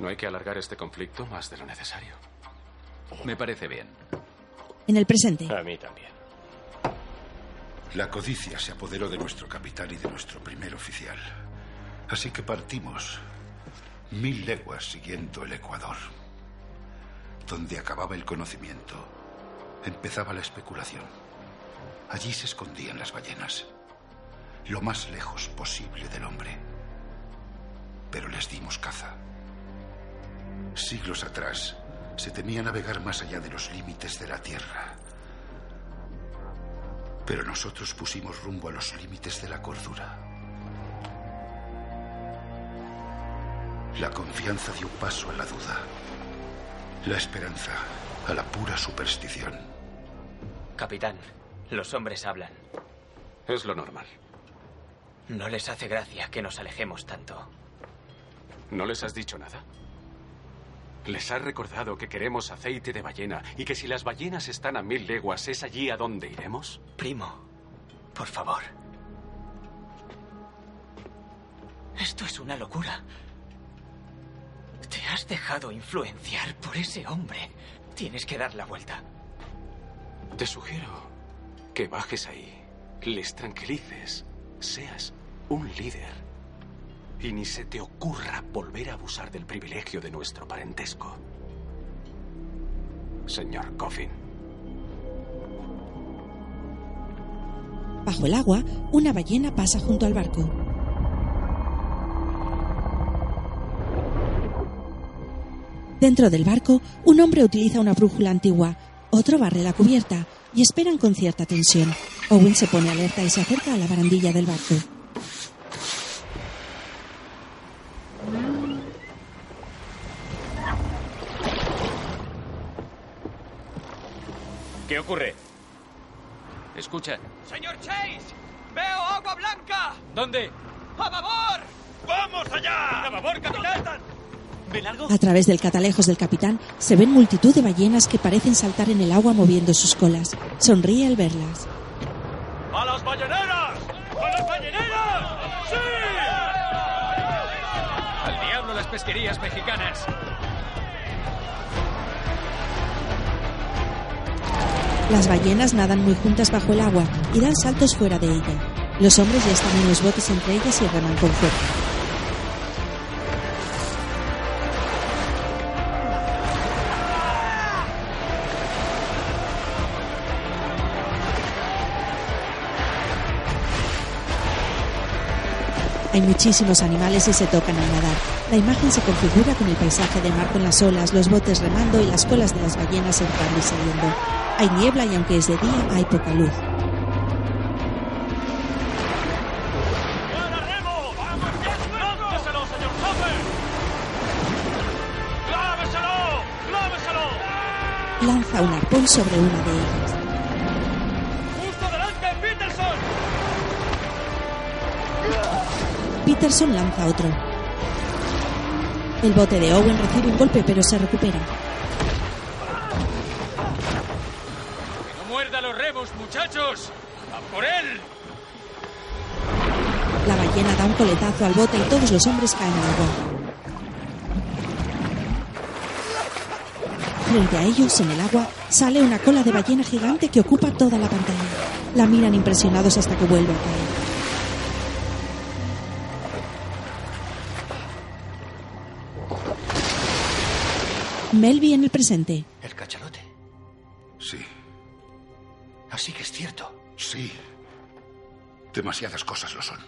No hay que alargar este conflicto más de lo necesario. Me parece bien. En el presente. A mí también. La codicia se apoderó de nuestro capitán y de nuestro primer oficial. Así que partimos mil leguas siguiendo el Ecuador. Donde acababa el conocimiento, empezaba la especulación. Allí se escondían las ballenas, lo más lejos posible del hombre. pero les dimos caza. Siglos atrás, se temía navegar más allá de los límites de la Tierra. Pero nosotros pusimos rumbo a los límites de la cordura. La confianza dio paso a la duda. La esperanza a la pura superstición. Capitán, los hombres hablan. Es lo normal. No les hace gracia que nos alejemos tanto. ¿No les has dicho nada? ¿Les has recordado que queremos aceite de ballena y que si las ballenas están a mil leguas es allí a donde iremos? Primo, por favor. Esto es una locura. Te has dejado influenciar por ese hombre. Tienes que dar la vuelta. Te sugiero que bajes ahí, les tranquilices, seas un líder. Y ni se te ocurra volver a abusar del privilegio de nuestro parentesco. Señor Coffin. Bajo el agua, una ballena pasa junto al barco. Dentro del barco, un hombre utiliza una brújula antigua, otro barre la cubierta y esperan con cierta tensión. Owen se pone alerta y se acerca a la barandilla del barco. ¿Qué ocurre? Escucha. ¡Señor Chase! ¡Veo agua blanca! ¿Dónde? ¡A babor! ¡Vamos allá! ¡A babor, capitán! ¿Ven algo? A través del catalejos del capitán se ven multitud de ballenas que parecen saltar en el agua moviendo sus colas. Sonríe al verlas. ¡A las balleneras! ¡A las balleneras! ¡Sí! Al diablo las pesquerías mexicanas. Las ballenas nadan muy juntas bajo el agua y dan saltos fuera de ella. Los hombres ya están en los botes entre ellas y reman con fuerza. Muchísimos animales y se tocan al nadar. La imagen se configura con el paisaje del mar con las olas, los botes remando y las colas de las ballenas entrando y saliendo. Hay niebla y aunque es de día hay poca luz. Lanza un arpón sobre una de ellas. Peterson lanza otro. El bote de Owen recibe un golpe pero se recupera. ¡Que no muerda los remos, muchachos! ¡A por él! La ballena da un coletazo al bote y todos los hombres caen al agua. Frente a ellos, en el agua, sale una cola de ballena gigante que ocupa toda la pantalla. La miran impresionados hasta que vuelve a caer. Melby en el presente. ¿El cachalote? Sí, Así que es cierto. sí. Demasiadas cosas lo son.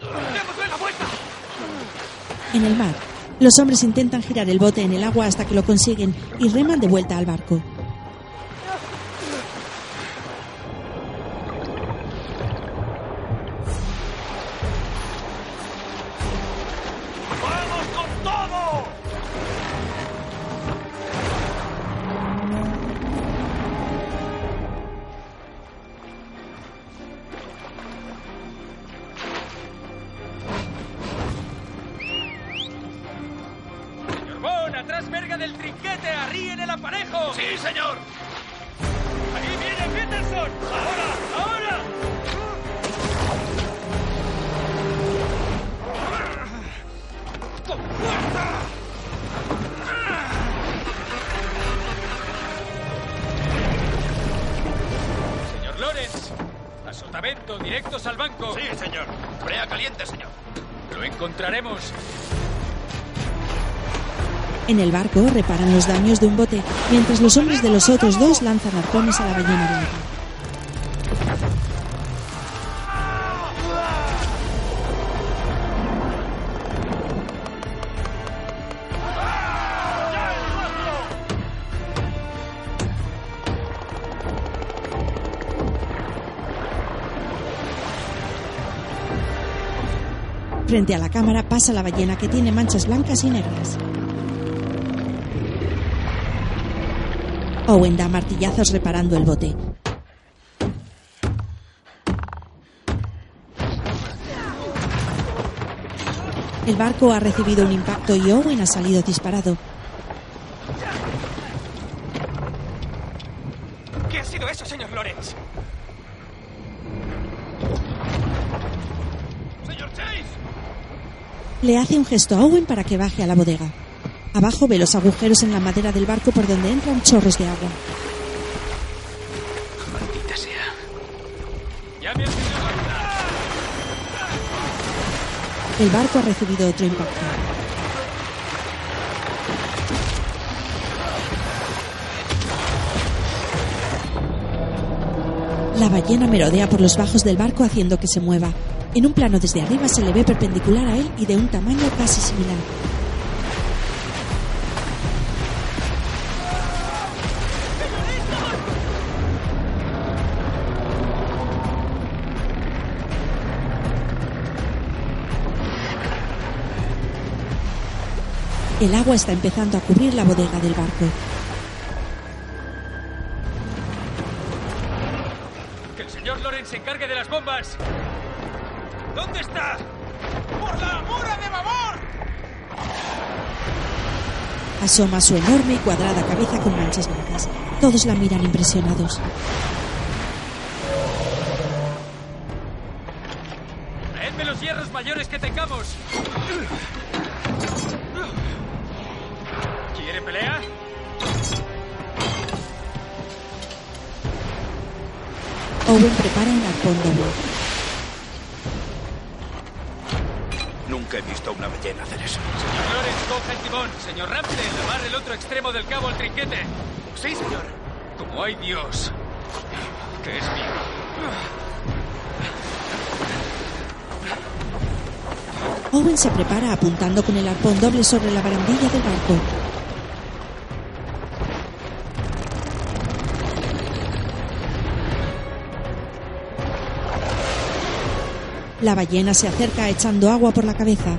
¡Démosle la vuelta! En el mar, los hombres intentan girar el bote en el agua hasta que lo consiguen y reman de vuelta al barco. Reparan los daños de un bote, mientras los hombres de los otros dos lanzan arpones a la ballena blanca. Frente a la cámara pasa la ballena que tiene manchas blancas y negras. Owen da martillazos reparando el bote. El barco ha recibido un impacto y Owen ha salido disparado. ¿Qué ha sido eso, señor Lawrence? ¡Señor Chase! Le hace un gesto a Owen para que baje a la bodega. Abajo ve los agujeros en la madera del barco por donde entran chorros de agua. El barco ha recibido otro impacto. La ballena merodea por los bajos del barco haciendo que se mueva. En un plano desde arriba se le ve perpendicular a él y de un tamaño casi similar. El agua está empezando a cubrir la bodega del barco. ¡Que el señor Loren se encargue de las bombas! ¿Dónde está? ¡Por la mura de babor! Asoma su enorme y cuadrada cabeza con manchas blancas. Todos la miran impresionados. ¡Traedme los hierros mayores que tengamos! ¿Quiere pelea? Owen prepara un arpón doble. Nunca he visto a una ballena hacer eso. Señor Lorenz, coja el timón. Señor Ramsden, amarre el otro extremo del cabo al trinquete. Sí, señor. Como hay Dios, que es mío. Owen se prepara apuntando con el arpón doble sobre la barandilla del barco. La ballena se acerca echando agua por la cabeza.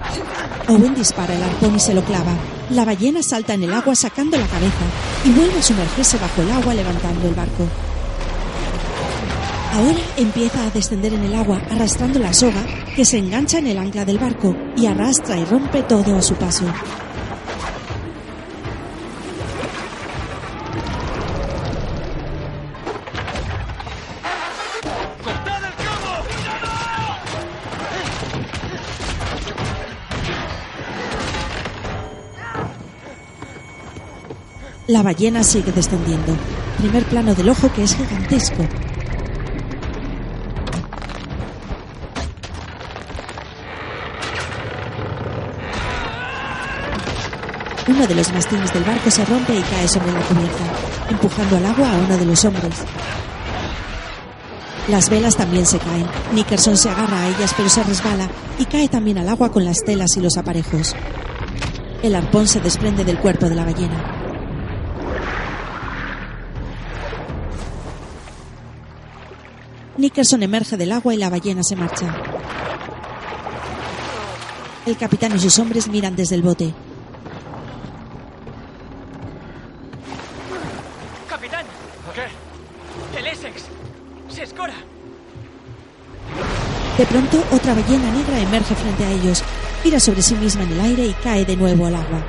Owen dispara el arpón y se lo clava. La ballena salta en el agua sacando la cabeza y vuelve a sumergirse bajo el agua levantando el barco. Ahora empieza a descender en el agua arrastrando la soga que se engancha en el ancla del barco y arrastra y rompe todo a su paso. La ballena sigue descendiendo. Primer plano del ojo que es gigantesco. Uno de los mastines del barco se rompe y cae sobre la cubierta, empujando al agua a uno de los hombres. Las velas también se caen. Nickerson se agarra a ellas pero se resbala y cae también al agua con las telas y los aparejos. El arpón se desprende del cuerpo de la ballena. Nickerson emerge del agua y la ballena se marcha. El capitán y sus hombres miran desde el bote. ¡Capitán! ¿Qué? El Essex. Se escora. De pronto, otra ballena negra emerge frente a ellos, gira sobre sí misma en el aire y cae de nuevo al agua.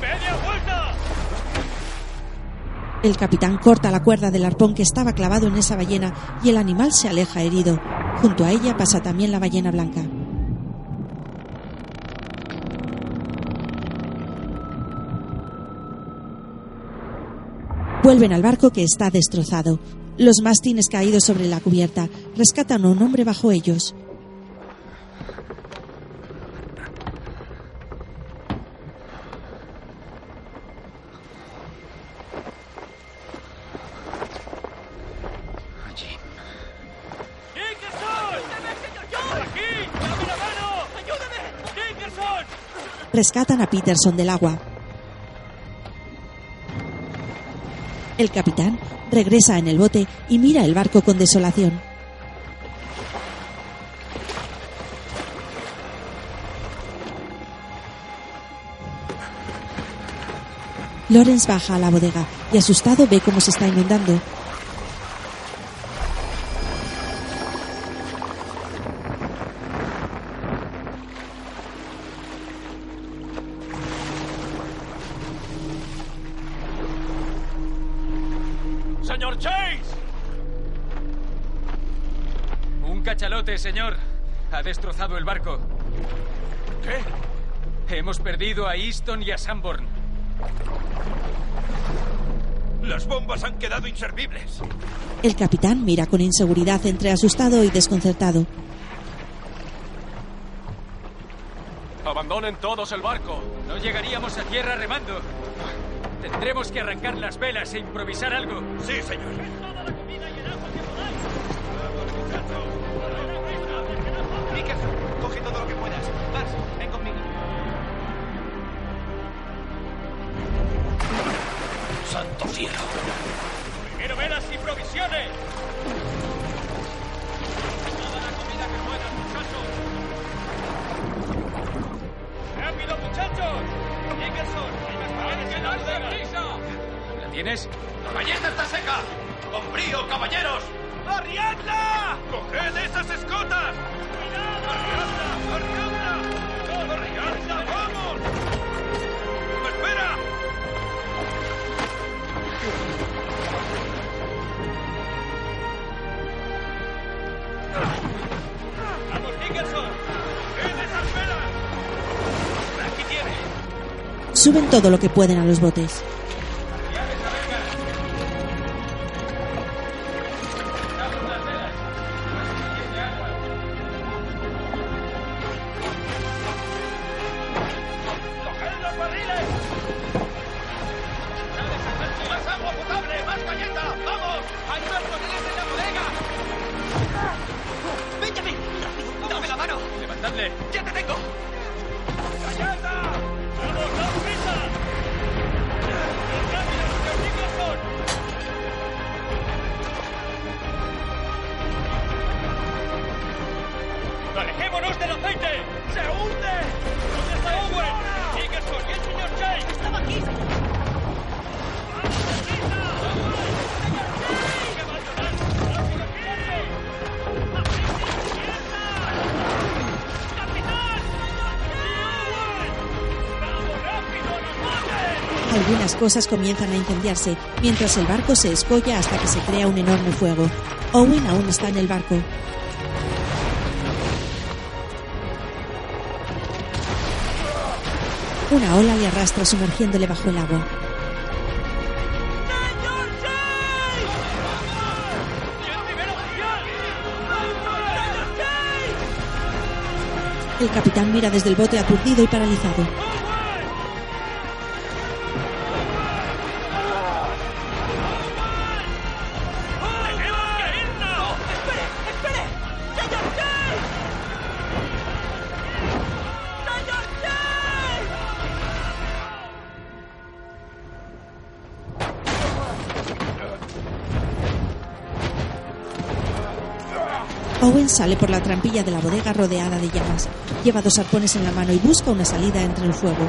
¡Media vuelta! El capitán corta la cuerda del arpón que estaba clavado en esa ballena y el animal se aleja herido. Junto a ella pasa también la ballena blanca. Vuelven al barco que está destrozado. Los mastines caídos sobre la cubierta rescatan a un hombre bajo ellos. rescatan a Peterson del agua. El capitán regresa en el bote y mira el barco con desolación. Lawrence baja a la bodega y asustado ve cómo se está inundando. Un cachalote, señor. Ha destrozado el barco. ¿Qué? Hemos perdido a Easton y a Sanborn. Las bombas han quedado inservibles. El capitán mira con inseguridad entre asustado y desconcertado. Abandonen todos el barco. No llegaríamos a tierra remando. Tendremos que arrancar las velas e improvisar algo. Sí, señor. ¿La tienes? ¡La ballesta está seca! ¡Con frío, caballeros! ¡Arriadla! ¡Coged esas escotas! ¡Arriadla! ¡Arriadla! ¡Arriadla! ¡Vamos! ¡Espera! ¡Vamos, Nickerson! ¡Coged esas velas! Aquí tiene. Suben todo lo que pueden a los botes. Cosas comienzan a incendiarse, mientras el barco se escolla hasta que se crea un enorme fuego. Owen aún está en el barco. Una ola le arrastra sumergiéndole bajo el agua. El capitán mira desde el bote aturdido y paralizado. Sale por la trampilla de la bodega rodeada de llamas. Lleva dos arpones en la mano y busca una salida entre el fuego.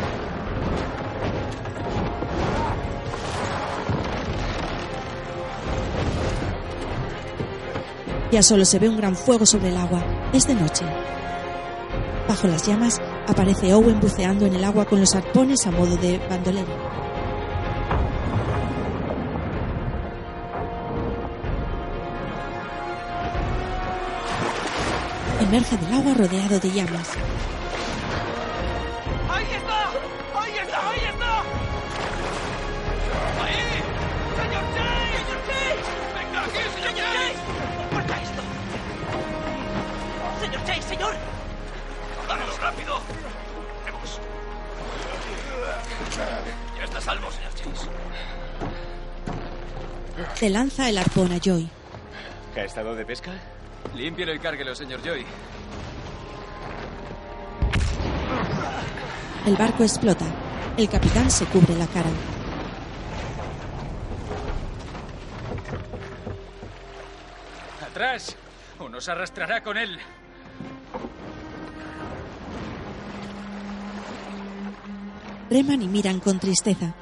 Ya solo se ve un gran fuego sobre el agua. Es de noche. Bajo las llamas aparece Owen buceando en el agua con los arpones a modo de bandolera. Emerge del agua rodeado de llamas. ¡Ahí está! ¡Ahí está! ¡Ahí está! ¡Ahí! ¡Señor Chase! ¡Señor Chase! ¡Venga aquí, señor Chase! ¡Comparta esto! ¡Señor Chase, señor! ¡Vamos rápido! ¡Vamos! Ya está salvo, señor Chase. Le lanza el arpón a Joy. ¿Qué ha estado de pesca? Límpielo y cárguelo, señor Joy. El barco explota. El capitán se cubre la cara. ¡Atrás! ¡O nos arrastrará con él! Reman y miran con tristeza.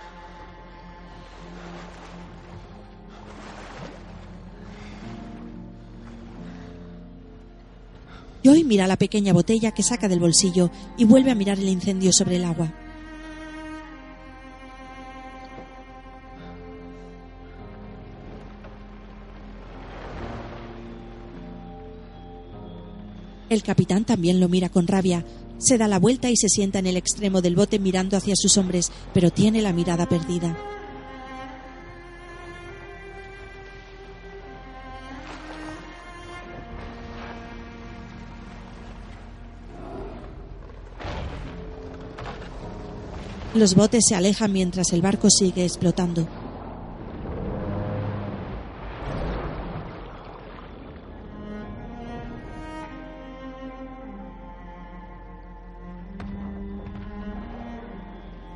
Mira la pequeña botella que saca del bolsillo y vuelve a mirar el incendio sobre el agua. El capitán también lo mira con rabia. Se da la vuelta y se sienta en el extremo del bote mirando hacia sus hombres, pero tiene la mirada perdida. Los botes se alejan mientras el barco sigue explotando.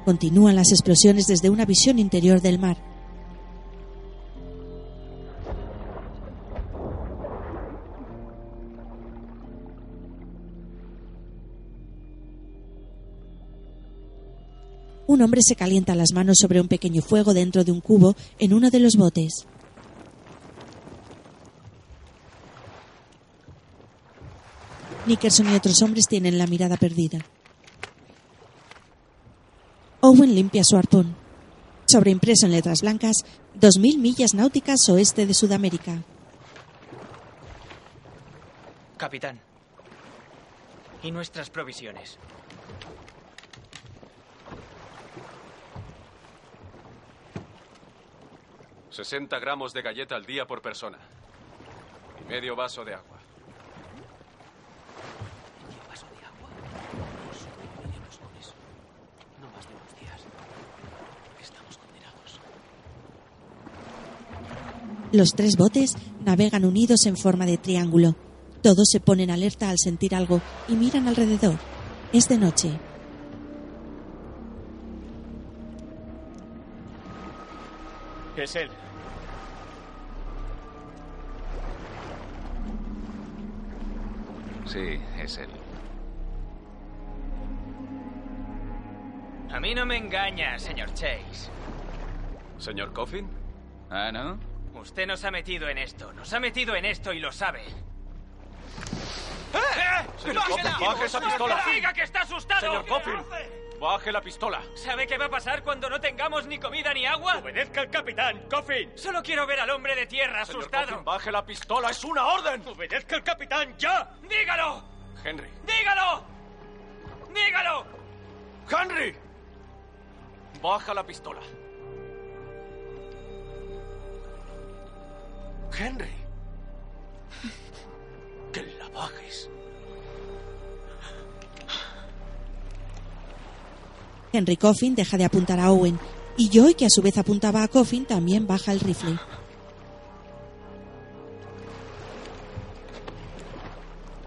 Continúan las explosiones desde una visión interior del mar. Un hombre se calienta las manos sobre un pequeño fuego dentro de un cubo en uno de los botes. Nickerson y otros hombres tienen la mirada perdida. Owen limpia su arpón. Sobreimpreso en letras blancas, 2.000 millas náuticas oeste de Sudamérica. Capitán. ¿Y nuestras provisiones? ...60 gramos de galleta al día por persona. Y medio vaso de agua. No más de unos días. Estamos condenados. Los tres botes navegan unidos en forma de triángulo. Todos se ponen alerta al sentir algo y miran alrededor. Es de noche. Es él. Sí, es él. A mí no me engaña, señor Chase. ¿Señor Coffin? Ah, ¿no? Usted nos ha metido en esto. Nos ha metido en esto y lo sabe. Señor Coffin, baje esa pistola. ¡Diga que está asustado! Señor Coffin, baje la pistola. ¿Sabe qué va a pasar cuando no tengamos ni comida ni agua? Obedezca al capitán, Coffin. Solo quiero ver al hombre de tierra Señor asustado. Coffin, baje la pistola. ¡Es una orden! Obedezca al capitán, ya. ¡Dígalo! Henry. ¡Dígalo! ¡Dígalo! ¡Henry! Baja la pistola. Henry. Que la bajes. Henry Coffin deja de apuntar a Owen y Joy, que a su vez apuntaba a Coffin, también baja el rifle.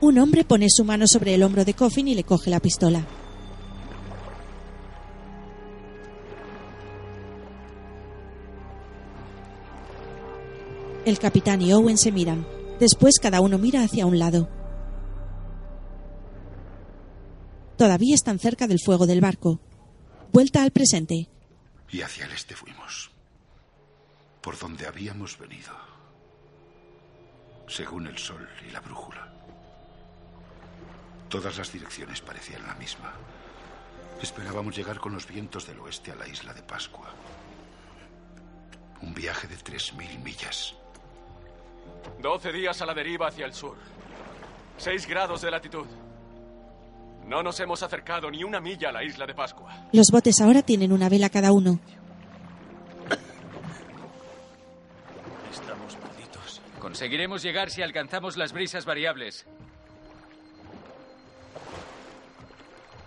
Un hombre pone su mano sobre el hombro de Coffin y le coge la pistola. El capitán y Owen se miran. Después cada uno mira hacia un lado. Todavía están cerca del fuego del barco. Vuelta al presente. Y hacia el este fuimos. Por donde habíamos venido. Según el sol y la brújula. Todas las direcciones parecían la misma. Esperábamos llegar con los vientos del oeste a la isla de Pascua. Un viaje de 3.000 millas. 12 días a la deriva hacia el sur. 6 grados de latitud. No nos hemos acercado ni una milla a la isla de Pascua. Los botes ahora tienen una vela cada uno. Estamos malditos. Conseguiremos llegar si alcanzamos las brisas variables.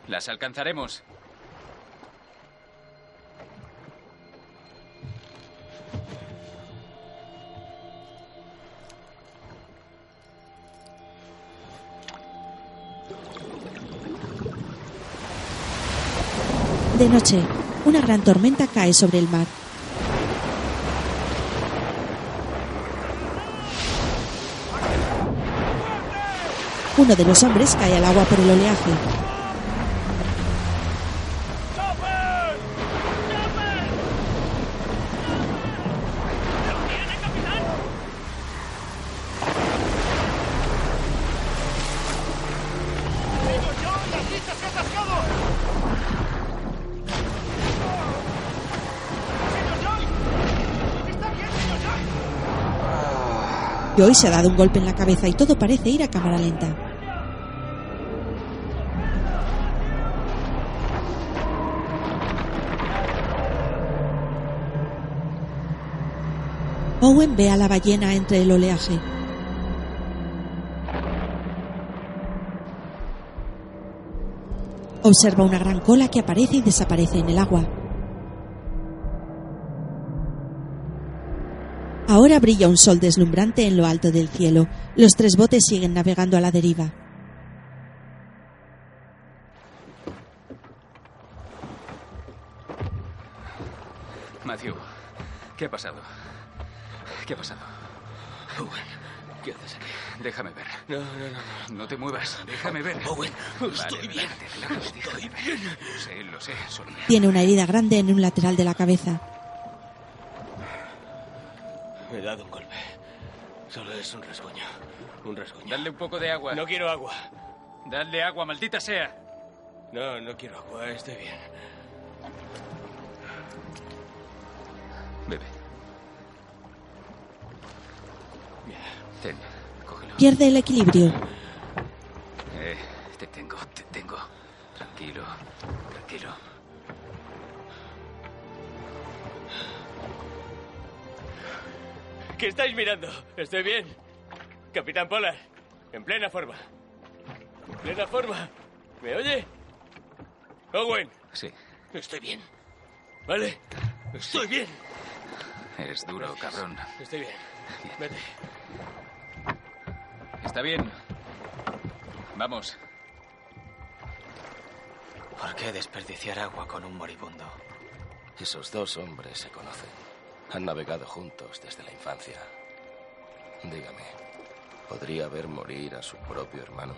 Las alcanzaremos. De noche, una gran tormenta cae sobre el mar. Uno de los hombres cae al agua por el oleaje. Joy se ha dado un golpe en la cabeza y todo parece ir a cámara lenta. Owen ve a la ballena entre el oleaje. Observa una gran cola que aparece y desaparece en el agua. Ahora brilla un sol deslumbrante en lo alto del cielo. Los tres botes siguen navegando a la deriva. Matthew, ¿qué ha pasado? ¿Qué ha pasado? Owen, ¿qué haces aquí? Déjame ver. No, no, no, no. No te muevas. Déjame ver. Owen, Vale, estoy bien. relájate, relájate, déjame ver. Lo sé, lo sé. Solo Tiene una herida grande en un lateral de la cabeza. Me he dado un golpe. Solo es un rasguño. Un rasguño. Dale un poco de agua. No quiero agua. Dale agua, maldita sea. No, no quiero agua. Estoy bien. Bebe. Ten, cógelo. Pierde el equilibrio. Eh, te tengo, te tengo. Tranquilo, tranquilo. ¿Qué estáis mirando? Estoy bien. Capitán Polar, en plena forma. En plena forma. ¿Me oye? Owen. Sí. Estoy bien. ¿Vale? Estoy bien. Eres duro, cabrón. Estoy bien. Vete. Está bien. Vamos. ¿Por qué desperdiciar agua con un moribundo? Esos dos hombres se conocen. Han navegado juntos desde la infancia. Dígame, ¿podría ver morir a su propio hermano?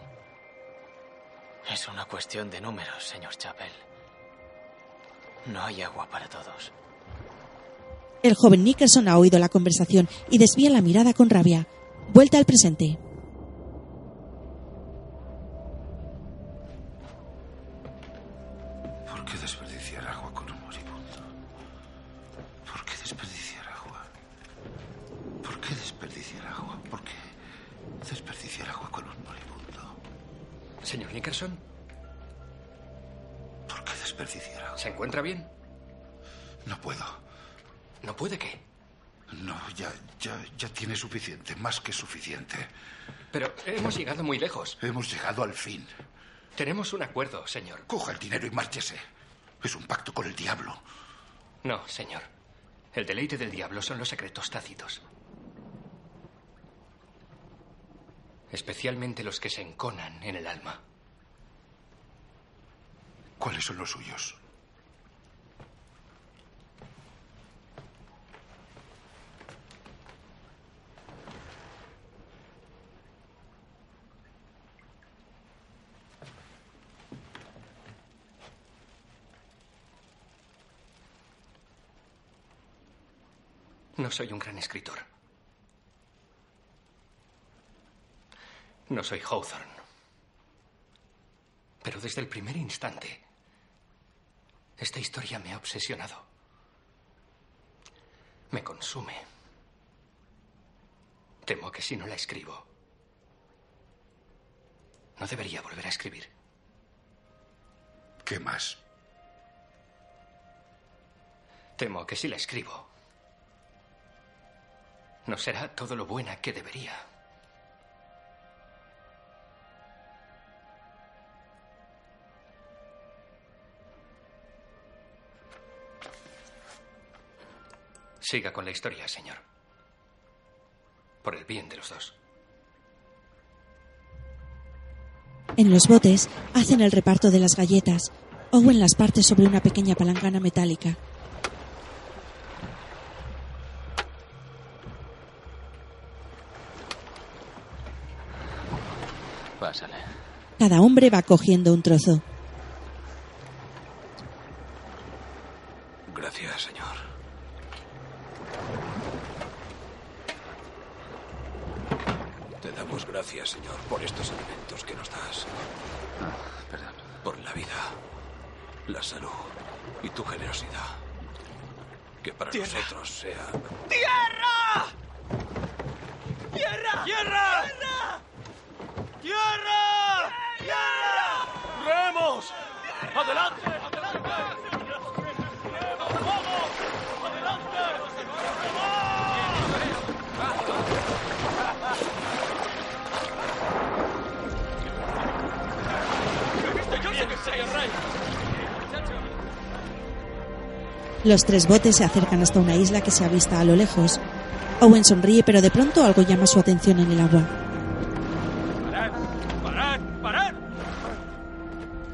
Es una cuestión de números, señor Chapel. No hay agua para todos. El joven Nickerson ha oído la conversación y desvía la mirada con rabia. Vuelta al presente. Hemos llegado al fin. Tenemos un acuerdo, señor. Coja el dinero y márchese. Es un pacto con el diablo. No, señor. El deleite del diablo son los secretos tácitos. Especialmente los que se enconan en el alma. ¿Cuáles son los suyos? No soy un gran escritor. No soy Hawthorne. Pero desde el primer instante, esta historia me ha obsesionado. Me consume. Temo que si no la escribo, no debería volver a escribir. ¿Qué más? Temo que si la escribo, no será todo lo buena que debería. Siga con la historia, señor. Por el bien de los dos. En los botes hacen el reparto de las galletas. Owen las parte sobre una pequeña palangana metálica. Pásale. Cada hombre va cogiendo un trozo. Los tres botes se acercan hasta una isla que se avista a lo lejos. Owen sonríe, pero de pronto algo llama su atención en el agua. ¡Parad! ¡Parad! ¡Parad!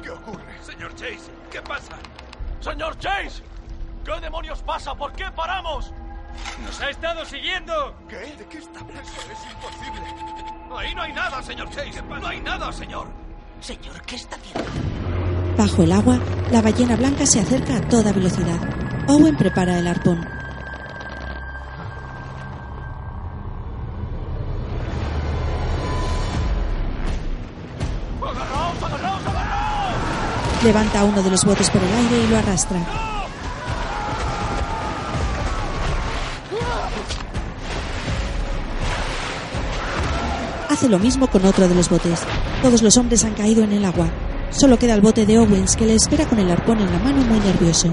¿Qué ocurre? Señor Chase, ¿qué pasa? ¡Señor Chase! ¿Qué demonios pasa? ¿Por qué paramos? ¡Nos ha estado siguiendo! ¿Qué? ¿De qué está hablando? Es imposible. Ahí no hay nada, señor Chase. No hay nada, señor. Señor, ¿qué está haciendo? Bajo el agua, la ballena blanca se acerca a toda velocidad. Owen prepara el arpón. Levanta uno de los botes por el aire y lo arrastra. Hace lo mismo con otro de los botes. Todos los hombres han caído en el agua. Solo queda el bote de Owens que le espera con el arpón en la mano muy nervioso.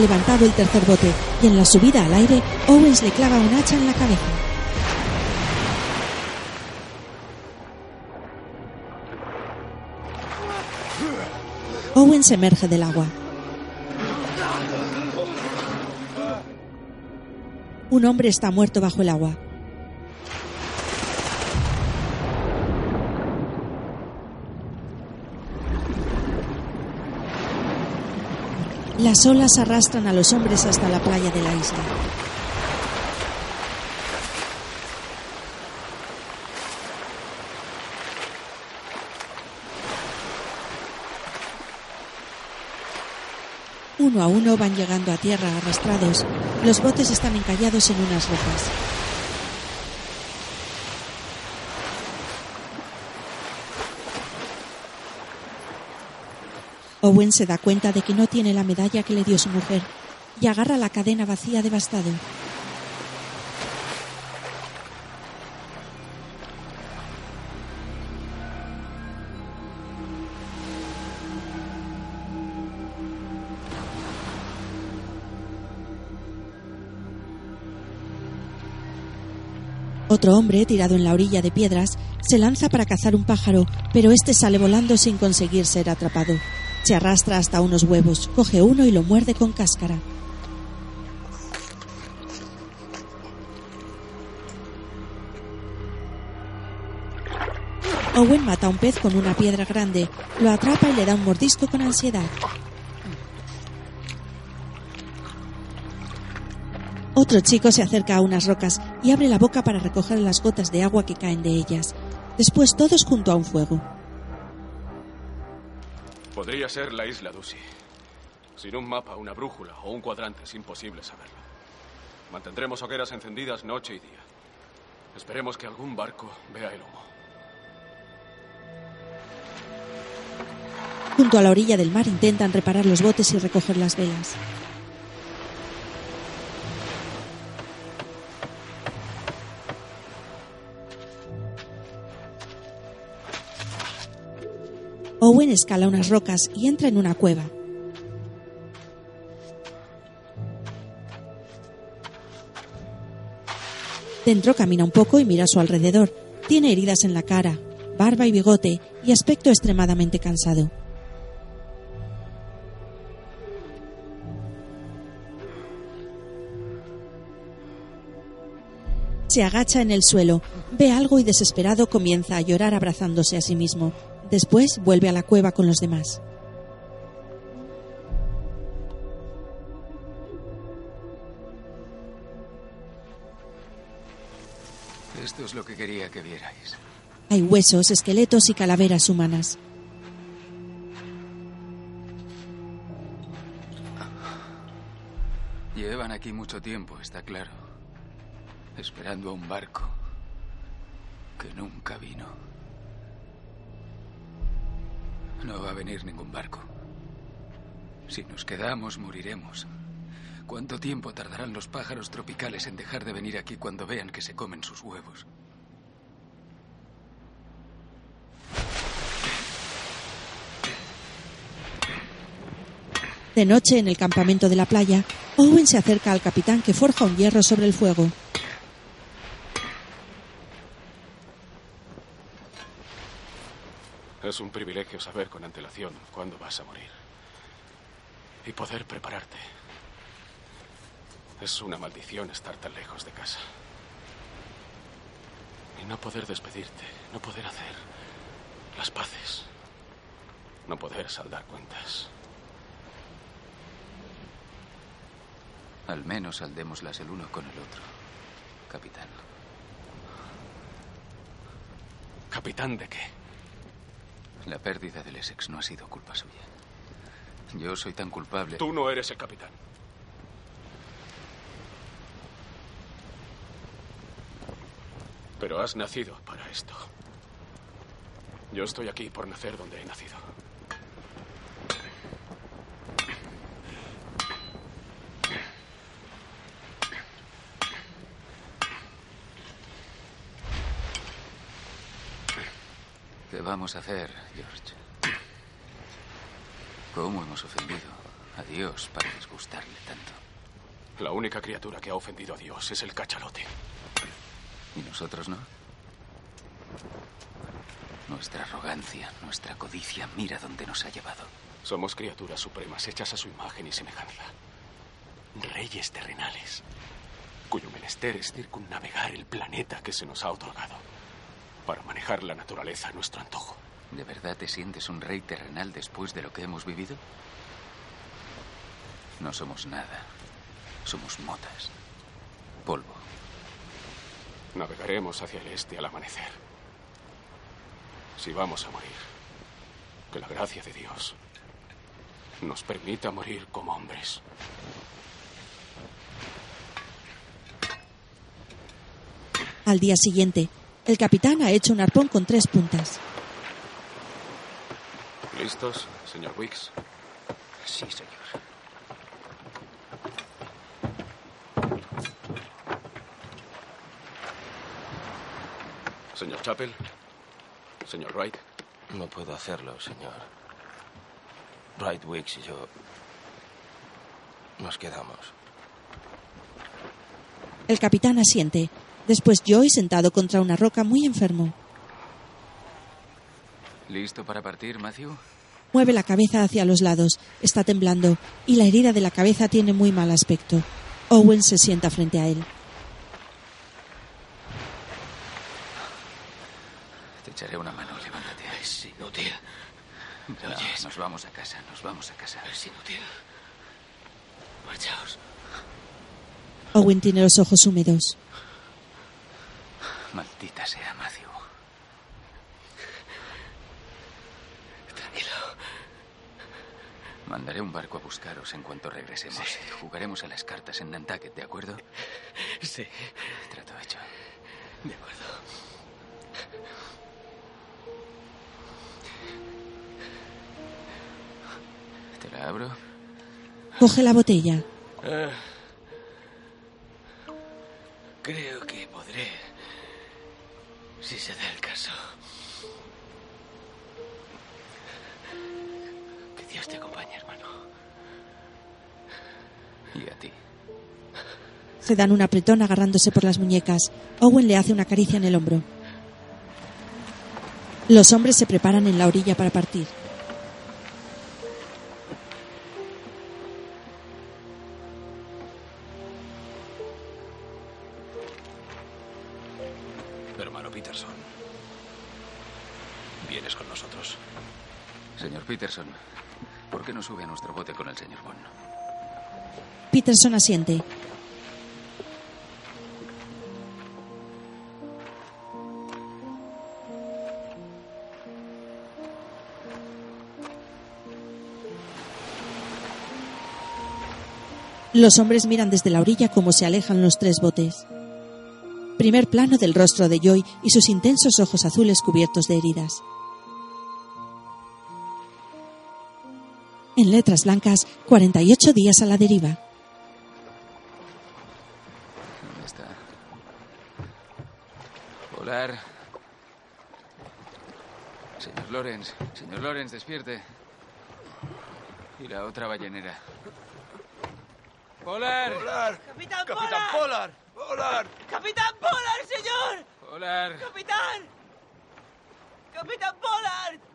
Levantado el tercer bote y en la subida al aire, Owens le clava un hacha en la cabeza. Owens emerge del agua. Un hombre está muerto bajo el agua. Las olas arrastran a los hombres hasta la playa de la isla. Uno a uno van llegando a tierra arrastrados. Los botes están encallados en unas rocas. Owen se da cuenta de que no tiene la medalla que le dio su mujer y agarra la cadena vacía devastado. Otro hombre, tirado en la orilla de piedras, se lanza para cazar un pájaro, pero este sale volando sin conseguir ser atrapado. Se arrastra hasta unos huevos, coge uno y lo muerde con cáscara. Owen mata a un pez con una piedra grande, lo atrapa y le da un mordisco con ansiedad. Otro chico se acerca a unas rocas y abre la boca para recoger las gotas de agua que caen de ellas. Después todos junto a un fuego. Podría ser la isla Dusi. Sin un mapa, una brújula o un cuadrante es imposible saberlo. Mantendremos hogueras encendidas noche y día. Esperemos que algún barco vea el humo. Junto a la orilla del mar intentan reparar los botes y recoger las velas. Owen escala unas rocas y entra en una cueva. Dentro camina un poco y mira a su alrededor. Tiene heridas en la cara, barba y bigote y aspecto extremadamente cansado. Se agacha en el suelo, ve algo y desesperado comienza a llorar abrazándose a sí mismo. Después vuelve a la cueva con los demás. Esto es lo que quería que vierais. Hay huesos, esqueletos y calaveras humanas. Llevan aquí mucho tiempo, está claro. esperando a un barco que nunca vino. No va a venir ningún barco. Si nos quedamos, moriremos. ¿Cuánto tiempo tardarán los pájaros tropicales en dejar de venir aquí cuando vean que se comen sus huevos? De noche, en el campamento de la playa, Owen se acerca al capitán que forja un hierro sobre el fuego. Es un privilegio saber con antelación cuándo vas a morir. Y poder prepararte. Es una maldición estar tan lejos de casa. Y no poder despedirte, no poder hacer las paces, no poder saldar cuentas. Al menos saldémoslas el uno con el otro, capitán. ¿Capitán de qué? La pérdida del Essex no ha sido culpa suya. Yo soy tan culpable. Tú no eres el capitán. Pero has nacido para esto. Yo estoy aquí por nacer donde he nacido. ¿Qué vamos a hacer, George? ¿Cómo hemos ofendido a Dios para disgustarle tanto? La única criatura que ha ofendido a Dios es el cachalote. ¿Y nosotros no? Nuestra arrogancia, nuestra codicia, mira dónde nos ha llevado. Somos criaturas supremas hechas a su imagen y semejanza. Reyes terrenales, cuyo menester es circunnavegar el planeta que se nos ha otorgado para manejar la naturaleza a nuestro antojo. ¿De verdad te sientes un rey terrenal después de lo que hemos vivido? No somos nada. Somos motas. Polvo. Navegaremos hacia el este al amanecer. Si vamos a morir, que la gracia de Dios nos permita morir como hombres. Al día siguiente, el capitán ha hecho un arpón con tres puntas. ¿Listos, señor Wicks? Sí, señor. Señor Chappell. Señor Wright. No puedo hacerlo, señor. Wright Wicks y yo nos quedamos. El capitán asiente. Después Joy sentado contra una roca muy enfermo. ¿Listo para partir, Matthew? Mueve la cabeza hacia los lados. Está temblando y la herida de la cabeza tiene muy mal aspecto. Owen se sienta frente a él. Te echaré una mano, levántate. Es inútil. ¿Me No, oyes? nos vamos a casa, nos vamos a casa. Es inútil. Marchaos. Owen tiene los ojos húmedos. Maldita sea, Matthew. Tranquilo. Mandaré un barco a buscaros en cuanto regresemos. Jugaremos a las cartas en Nantucket, ¿de acuerdo? Sí. Trato hecho. De acuerdo. ¿Te la abro? Coge la botella. Ah. creo que podré. Si se da el caso. Que Dios te acompañe, hermano. Y a ti. Se dan un apretón agarrándose por las muñecas. Owen le hace una caricia en el hombro. Los hombres se preparan en la orilla para partir. ¿Por qué no sube a nuestro bote con el señor Bond? Peterson asiente. Los hombres miran desde la orilla cómo se alejan los tres botes. Primer plano del rostro de Joy y sus intensos ojos azules cubiertos de heridas. En letras blancas, 48 días a la deriva. ¿Dónde está? Polar. Señor Lorenz, señor Lorenz, despierte. Y la otra ballenera. Polar. Polar. Capitán, Capitán Polar. Polar. Capitán Polar, señor. Polar. Capitán. Capitán Polar.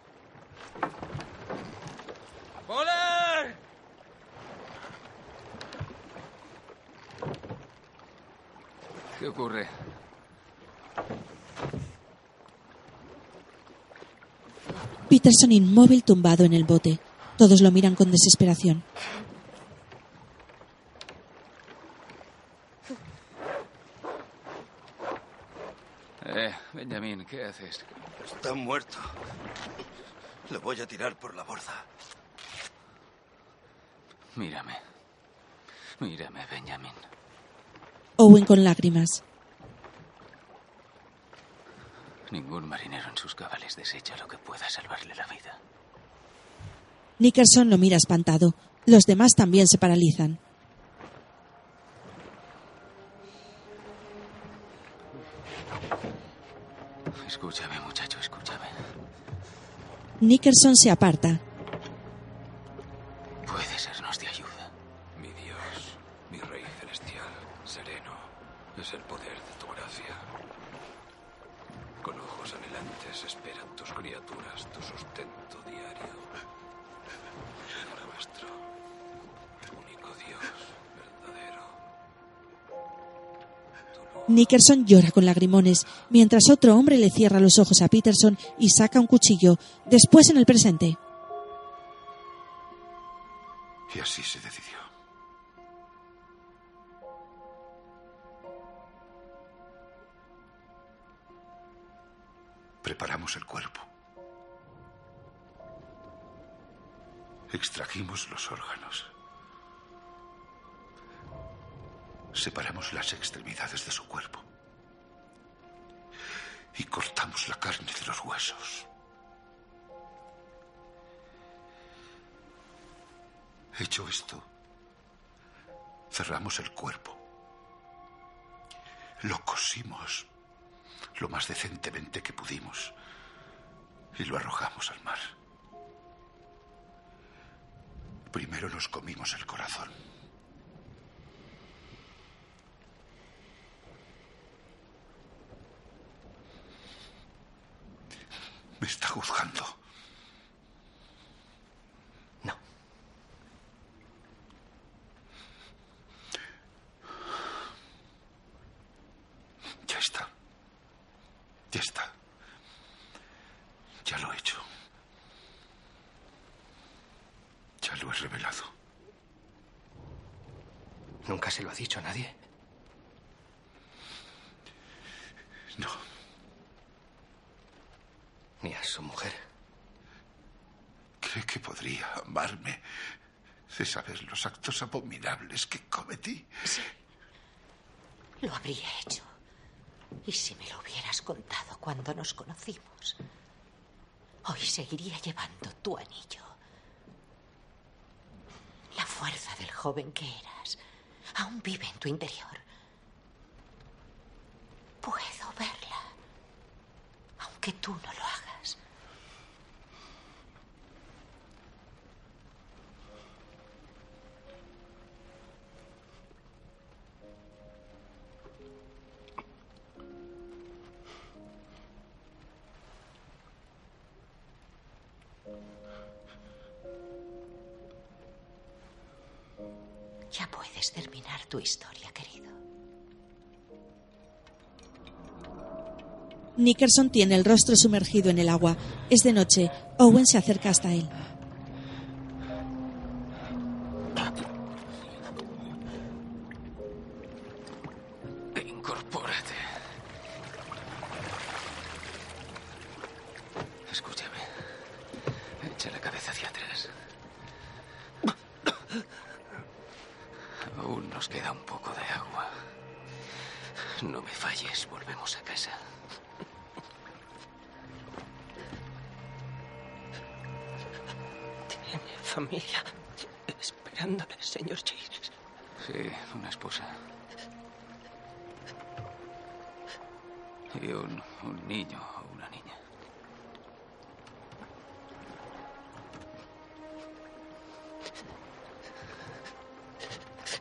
Polar. ¿Qué ocurre? Peterson inmóvil tumbado en el bote. Todos lo miran con desesperación. Eh, Benjamín, ¿qué haces? Está muerto. Lo voy a tirar por la borda. Mírame. Mírame, Benjamín. Owen con lágrimas. Ningún marinero en sus cabales desecha lo que pueda salvarle la vida. Nickerson lo mira espantado. Los demás también se paralizan. Escúchame, muchacho, escúchame. Nickerson se aparta. Puede sernos de ayuda. Mi Dios, mi Rey Celestial, sereno, es el poder de tu gracia. Con ojos anhelantes esperan tus criaturas tu sustento diario. Nuestro único Dios verdadero. Nickerson llora con lagrimones, mientras otro hombre le cierra los ojos a Peterson y saca un cuchillo. Después en el presente. Y así se decidió. Preparamos el cuerpo. Extrajimos los órganos. Separamos las extremidades de su cuerpo. Y cortamos la carne de los huesos. Hecho esto, cerramos el cuerpo. Lo cosimos lo más decentemente que pudimos y lo arrojamos al mar. Primero nos comimos el corazón. Me está juzgando. Ya está. Ya está. Ya lo he hecho. Ya lo he revelado. ¿Nunca se lo ha dicho a nadie? No. Ni a su mujer. ¿Cree que podría amarme de saber los actos abominables que cometí? Lo habría hecho. Y si me lo hubieras contado cuando nos conocimos, hoy seguiría llevando tu anillo. La fuerza del joven que eras aún vive en tu interior. Puedo verla, aunque tú no lo hagas. Historia, querido. Nickerson tiene el rostro sumergido en el agua. Es de noche. Owen se acerca hasta él.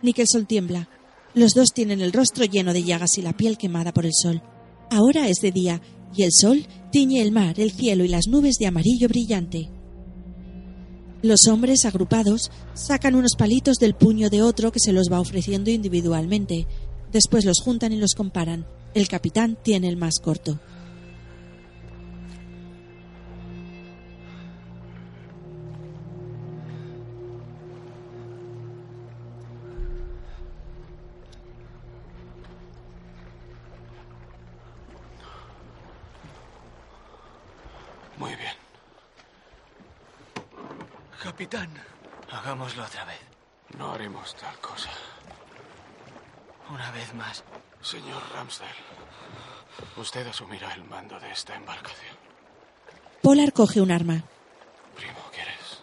Nicholson tiembla. Los dos tienen el rostro lleno de llagas y la piel quemada por el sol. Ahora es de día y el sol tiñe el mar, el cielo y las nubes de amarillo brillante. Los hombres, agrupados, sacan unos palitos del puño de otro que se los va ofreciendo individualmente. Después los juntan y los comparan. El capitán tiene el más corto. Señor Ramsdale, usted asumirá el mando de esta embarcación. Polar coge un arma. Primo, ¿quieres?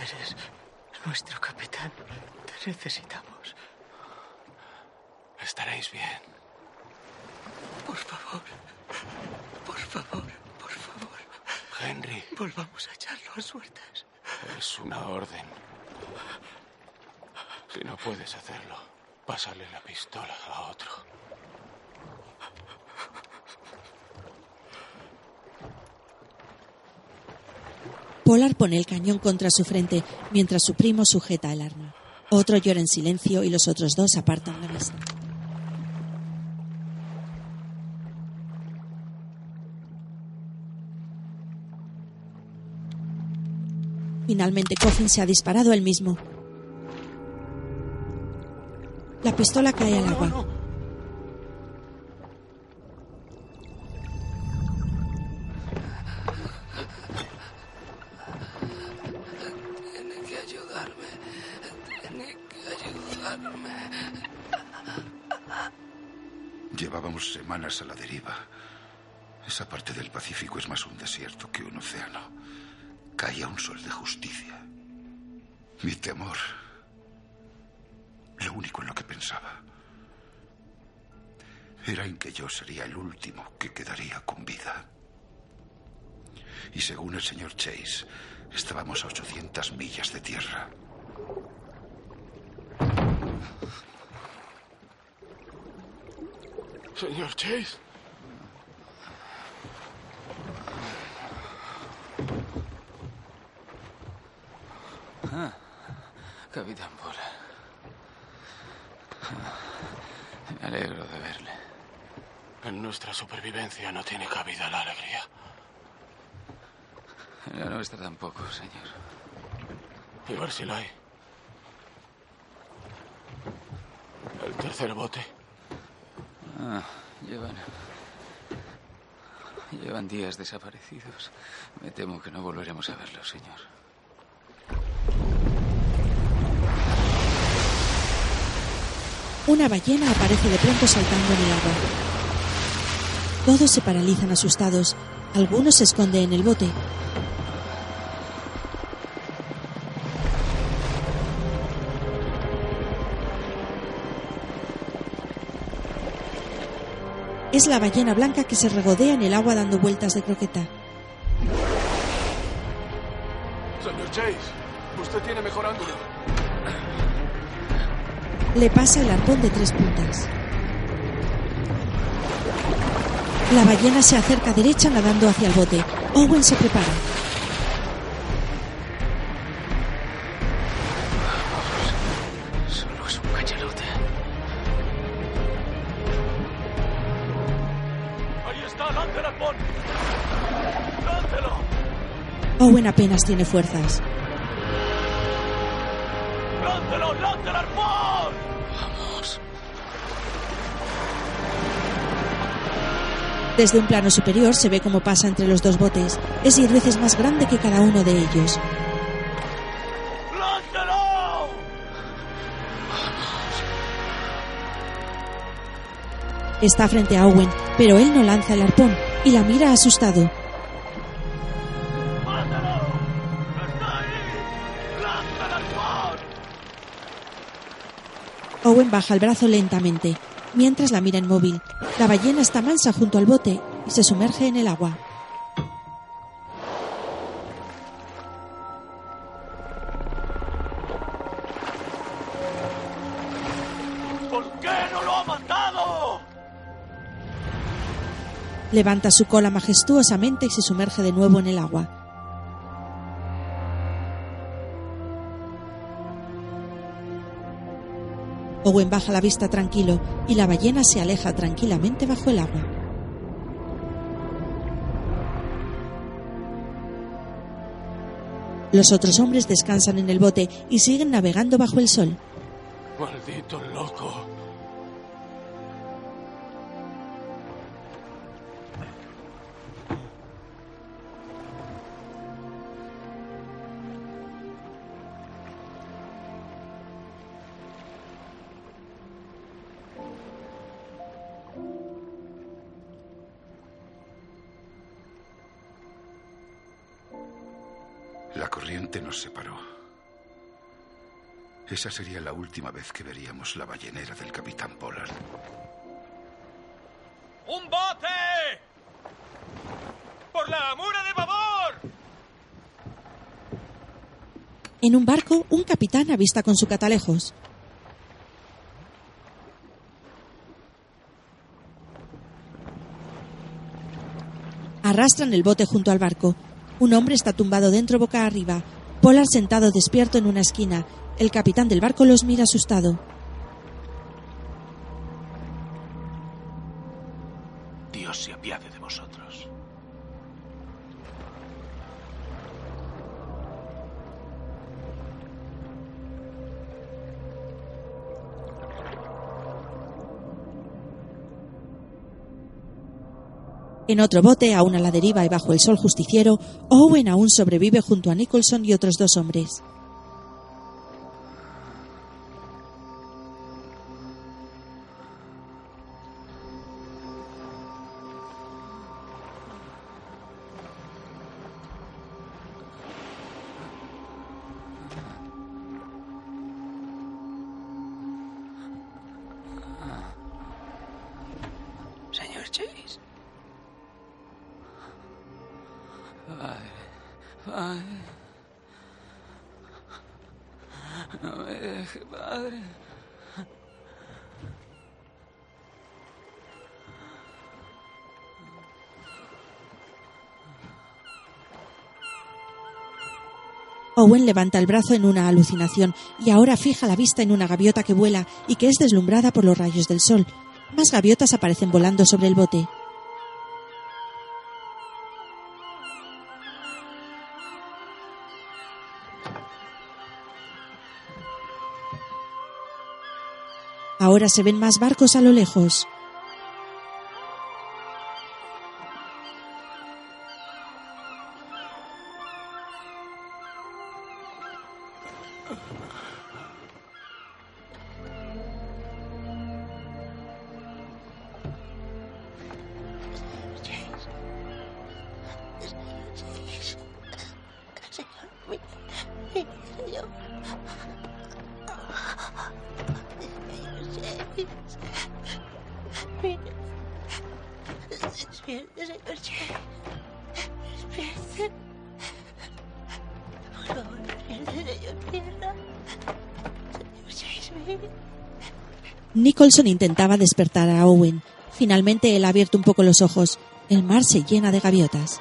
Eres nuestro capitán. Te necesitamos. Estaréis bien. Por favor. Por favor, por favor. Henry. Volvamos a echarlo a suertes. Es una orden. Si no puedes hacerlo, pásale la pistola a otro. Polar pone el cañón contra su frente mientras su primo sujeta el arma. Otro llora en silencio y los otros dos apartan la vista. Finalmente Coffin se ha disparado él mismo. La pistola cae al agua. Tampoco, señor. Y Barsilay. El tercer bote. Ah, llevan. Llevan días desaparecidos. Me temo que no volveremos a verlos, señor. Una ballena aparece de pronto saltando en el agua. Todos se paralizan asustados. Algunos se esconden en el bote. Es la ballena blanca que se regodea en el agua dando vueltas de croqueta. Señor Chase, usted tiene mejor ángulo. Le pasa el arpón de tres puntas. La ballena se acerca derecha nadando hacia el bote. Owen se prepara. Apenas tiene fuerzas. ¡Láncelo, lance el arpón! Vamos. Desde un plano superior se ve cómo pasa entre los dos botes. Es diez veces más grande que cada uno de ellos. ¡Láncelo! Está frente a Owen, pero él no lanza el arpón y la mira asustado. Owen baja el brazo lentamente, mientras la mira inmóvil. La ballena está mansa junto al bote y se sumerge en el agua. ¿Por qué no lo ha matado? Levanta su cola majestuosamente y se sumerge de nuevo en el agua. Owen baja la vista tranquilo y la ballena se aleja tranquilamente bajo el agua. Los otros hombres descansan en el bote y siguen navegando bajo el sol. Maldito loco. Esa sería la última vez que veríamos la ballenera del capitán Pollard. ¡Un bote! ¡Por la mura de babor! En un barco, un capitán avista con su catalejos. Arrastran el bote junto al barco. Un hombre está tumbado dentro boca arriba. Pollard sentado despierto en una esquina. El capitán del barco los mira asustado. Dios se apiade de vosotros. En otro bote, aún a la deriva y bajo el sol justiciero, Owen aún sobrevive junto a Nicholson y otros dos hombres. Owen levanta el brazo en una alucinación y ahora fija la vista en una gaviota que vuela y que es deslumbrada por los rayos del sol. Más gaviotas aparecen volando sobre el bote. Ahora se ven más barcos a lo lejos. Nicholson intentaba despertar a Owen. Finalmente él ha abierto un poco los ojos. El mar se llena de gaviotas.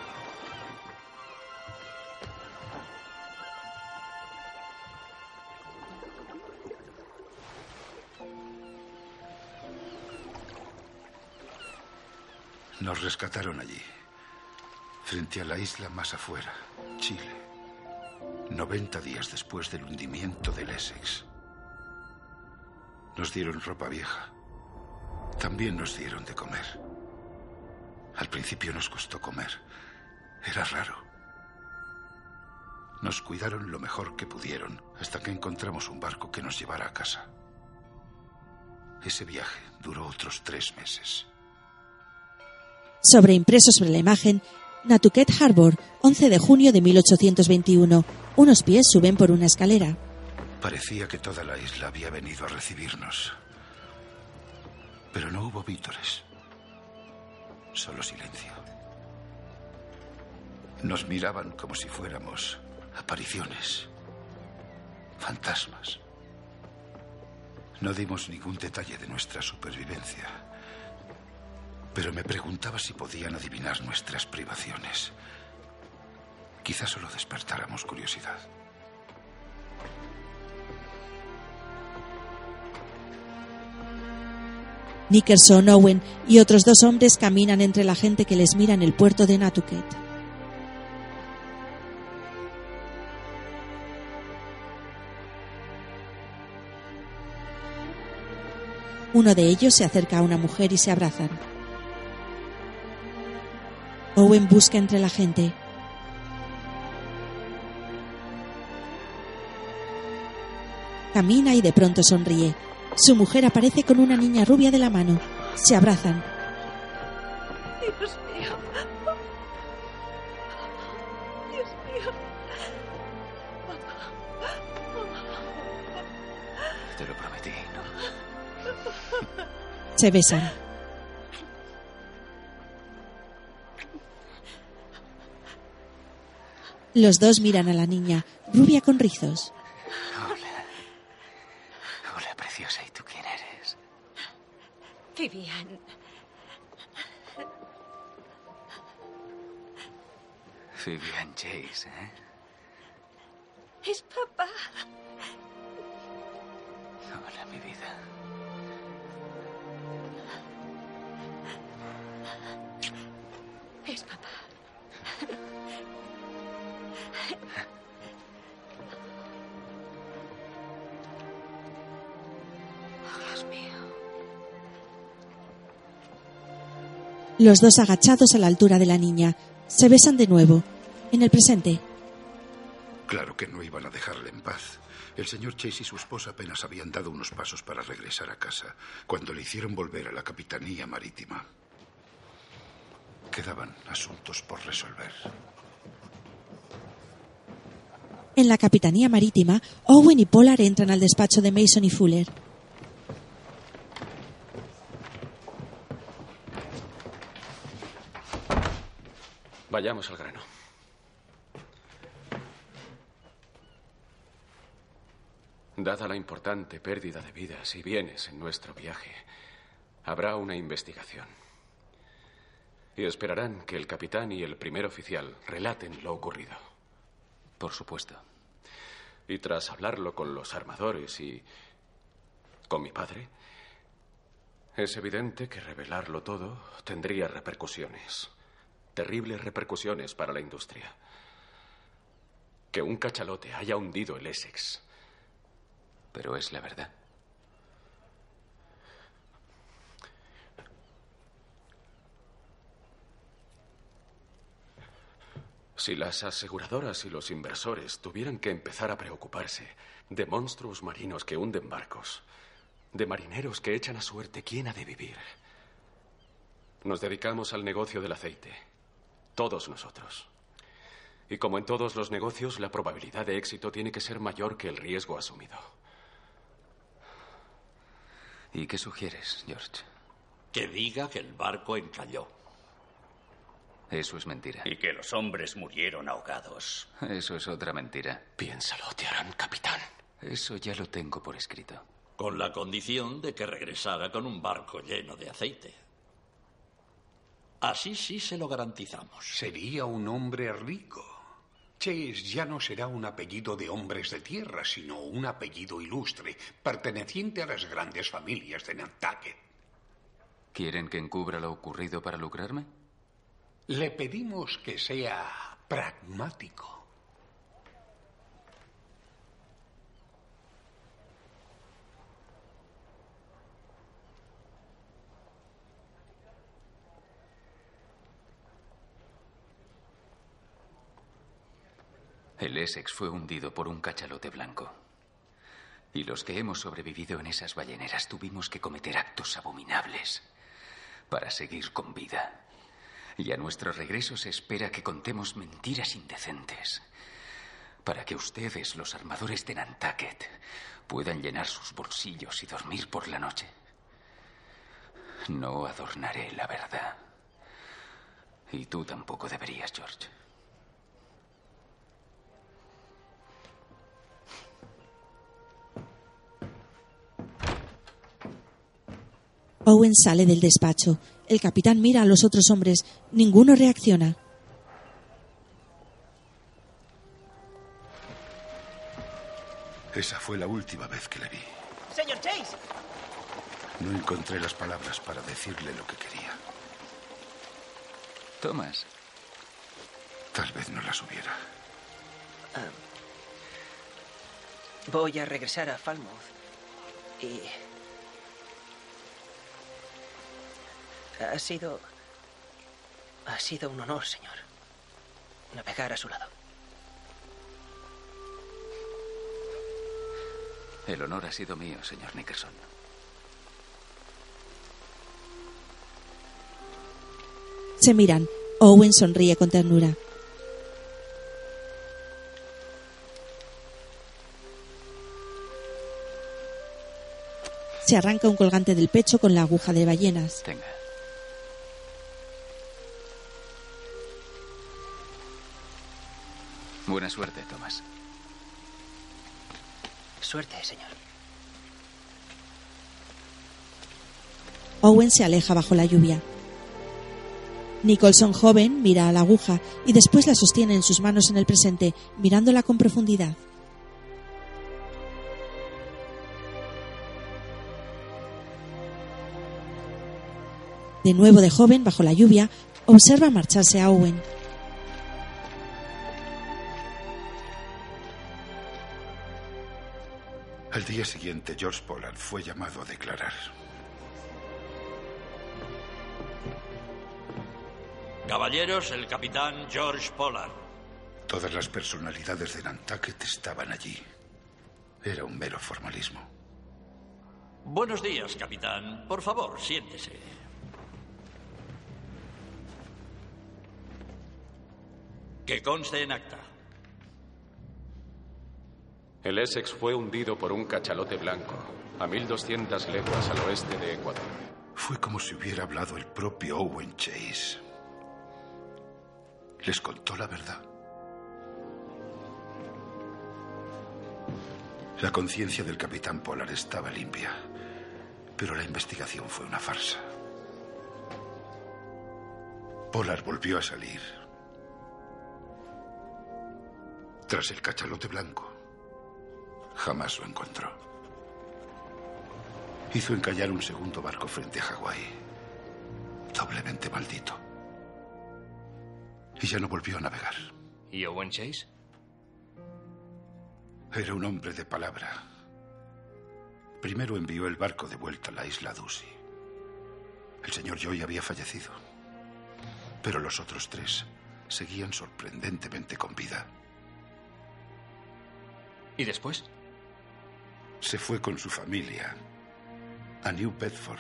Nos rescataron allí, frente a la isla más afuera, Chile, 90 días después del hundimiento del Essex. Nos dieron ropa vieja. También nos dieron de comer. Al principio nos costó comer. Era raro. Nos cuidaron lo mejor que pudieron hasta que encontramos un barco que nos llevara a casa. Ese viaje duró otros tres meses. Sobreimpreso sobre la imagen, Natuket Harbor, 11 de junio de 1821. Unos pies suben por una escalera. Parecía que toda la isla había venido a recibirnos. Pero no hubo vítores. Solo silencio. Nos miraban como si fuéramos apariciones, fantasmas. No dimos ningún detalle de nuestra supervivencia. Pero me preguntaba si podían adivinar nuestras privaciones. Quizás solo despertáramos curiosidad. Nickerson, Owen y otros dos hombres caminan entre la gente que les mira en el puerto de Natuket. Uno de ellos se acerca a una mujer y se abrazan. Owen busca entre la gente. Camina y de pronto sonríe. Su mujer aparece con una niña rubia de la mano. Se abrazan. Dios mío. Dios mío. Te lo prometí. Se besan. Los dos miran a la niña, rubia con rizos. Hola. Hola, preciosa. ¿Y tú quién eres? Vivian. Vivian Chase, ¿eh? Es papá. Hola, mi vida. Es papá. Los dos agachados a la altura de la niña. Se besan de nuevo. En el presente, Claro que no iban a dejarle en paz. El señor Chase y su esposa apenas habían dado unos pasos para regresar a casa cuando le hicieron volver a la capitanía marítima. Quedaban asuntos por resolver. en la capitanía marítima, Owen y Pollard entran al despacho de Mason y Fuller. Vayamos al grano. Dada la importante pérdida de vidas y bienes en nuestro viaje, habrá una investigación. Y esperarán que el capitán y el primer oficial relaten lo ocurrido. Por supuesto. Y tras hablarlo con los armadores y con mi padre, es evidente que revelarlo todo tendría repercusiones, terribles repercusiones para la industria. Que un cachalote haya hundido el Essex. Pero es la verdad. Si las aseguradoras y los inversores tuvieran que empezar a preocuparse de monstruos marinos que hunden barcos, de marineros que echan a suerte quién ha de vivir, nos dedicamos al negocio del aceite, todos nosotros. Y como en todos los negocios, la probabilidad de éxito tiene que ser mayor que el riesgo asumido. ¿Y qué sugieres, George? Que diga que el barco encalló. Eso es mentira. Y que los hombres murieron ahogados. Eso es otra mentira. Piénsalo, te harán capitán. Eso ya lo tengo por escrito. Con la condición de que regresara con un barco lleno de aceite. Así sí se lo garantizamos. Sería un hombre rico. Chase ya no será un apellido de hombres de tierra, sino un apellido ilustre, perteneciente a las grandes familias de Nantucket. ¿Quieren que encubra lo ocurrido para lucrarme? Le pedimos que sea pragmático. El Essex fue hundido por un cachalote blanco. Y los que hemos sobrevivido en esas balleneras tuvimos que cometer actos abominables para seguir con vida. Y a nuestro regreso se espera que contemos mentiras indecentes. Para que ustedes, los armadores de Nantucket, puedan llenar sus bolsillos y dormir por la noche. No adornaré la verdad. Y tú tampoco deberías, George. Owen sale del despacho. El capitán mira a los otros hombres. Ninguno reacciona. Esa fue la última vez que le vi. Señor Chase. No encontré las palabras para decirle lo que quería. Thomas. Tal vez no las hubiera. Ah, voy a regresar a Falmouth. Y... Ha sido... Ha sido un honor, señor. Navegar a su lado. El honor ha sido mío, señor Nickerson. Se miran. Owen sonríe con ternura. Se arranca un colgante del pecho con la aguja de ballenas. Tenga. Buena suerte, Thomas. Suerte, señor. Owen se aleja bajo la lluvia. Nicholson joven mira a la aguja y después la sostiene en sus manos en el presente, mirándola con profundidad. De nuevo de joven, bajo la lluvia, observa marcharse a Owen. Al día siguiente, George Pollard fue llamado a declarar. Caballeros, el capitán George Pollard. Todas las personalidades de Nantucket estaban allí. Era un mero formalismo. Buenos días, capitán. Por favor, siéntese. Que conste en acta. El Essex fue hundido por un cachalote blanco a 1200 leguas al oeste de Ecuador. Fue como si hubiera hablado el propio Owen Chase. Les contó la verdad. La conciencia del capitán Pollard estaba limpia, pero la investigación fue una farsa. Pollard volvió a salir tras el cachalote blanco. Jamás lo encontró. Hizo encallar un segundo barco frente a Hawái. Doblemente maldito. Y ya no volvió a navegar. ¿Y Owen Chase? Era un hombre de palabra. Primero envió el barco de vuelta a la isla Dusi. El señor Joy había fallecido. Pero los otros tres seguían sorprendentemente con vida. ¿Y después? Se fue con su familia a New Bedford.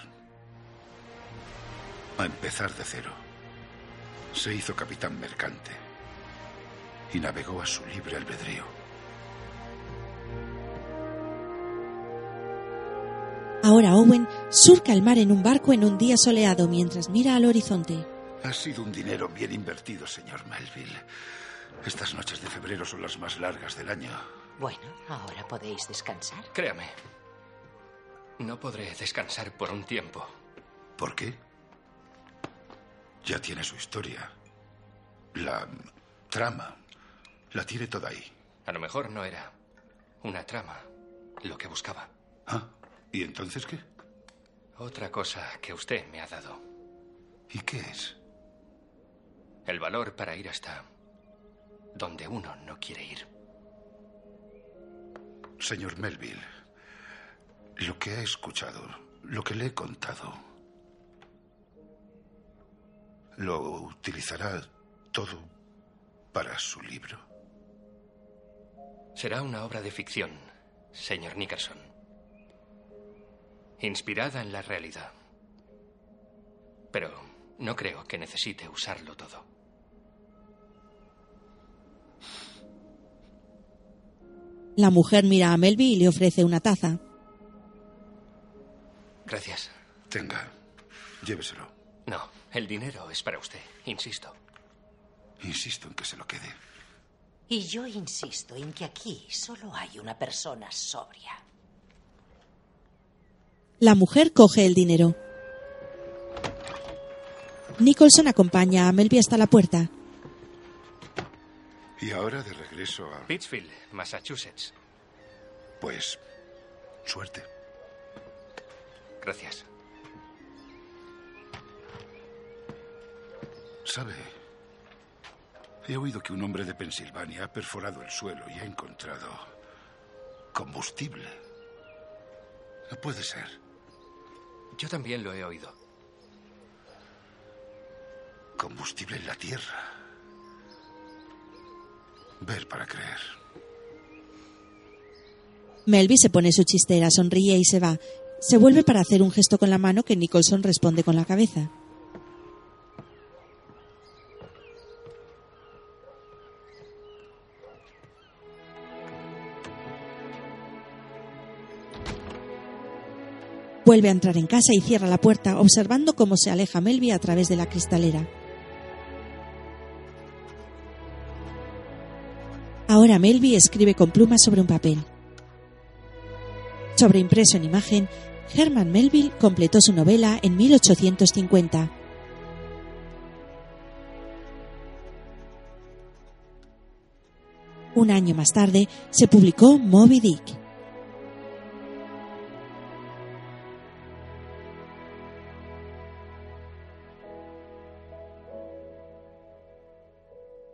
A empezar de cero. Se hizo capitán mercante y navegó a su libre albedrío. Ahora Owen surca el mar en un barco en un día soleado mientras mira al horizonte. Ha sido un dinero bien invertido, señor Melville. Estas noches de febrero son las más largas del año. Bueno, ahora podéis descansar. Créame, no podré descansar por un tiempo. ¿Por qué? Ya tiene su historia. La trama. La tiene toda ahí. A lo mejor no era una trama lo que buscaba. ¿Ah? ¿Y entonces qué? Otra cosa que usted me ha dado. ¿Y qué es? El valor para ir hasta donde uno no quiere ir. Señor Melville, lo que ha escuchado, lo que le he contado, ¿lo utilizará todo para su libro? Será una obra de ficción, señor Nickerson. Inspirada en la realidad. Pero No creo que necesite usarlo todo. La mujer mira a Melby y le ofrece una taza. Gracias. Tenga, lléveselo. No, el dinero es para usted, insisto. Insisto en que se lo quede. Y yo insisto en que aquí solo hay una persona sobria. La mujer coge el dinero. Nicholson acompaña a Melby hasta la puerta. Y ahora de regreso a... Pittsfield, Massachusetts. Pues, suerte. Gracias. ¿Sabe? He oído que un hombre de Pensilvania ha perforado el suelo y ha encontrado combustible. No puede ser. Yo también lo he oído. Combustible en la tierra. Ver para creer. Melby se pone su chistera, sonríe y se va. Se vuelve para hacer un gesto con la mano que Nicholson responde con la cabeza. Vuelve a entrar en casa y cierra la puerta, observando cómo se aleja Melby a través de la cristalera. Ahora Melby escribe con plumas sobre un papel. Sobreimpreso en imagen, Herman Melville completó su novela en 1850. Un año más tarde se publicó Moby Dick.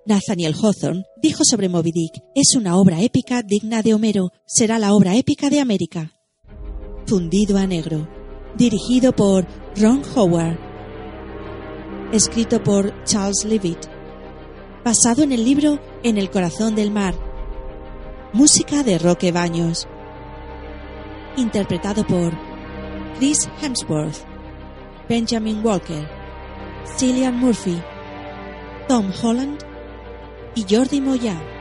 Nathaniel Hawthorne dijo sobre Moby Dick, es una obra épica digna de Homero, será la obra épica de América. Fundido a negro, dirigido por Ron Howard, escrito por Charles Levitt, basado en el libro En el corazón del mar, música de Roque Baños, interpretado por Chris Hemsworth, Benjamin Walker, Cillian Murphy, Tom Holland y Jordi Moya.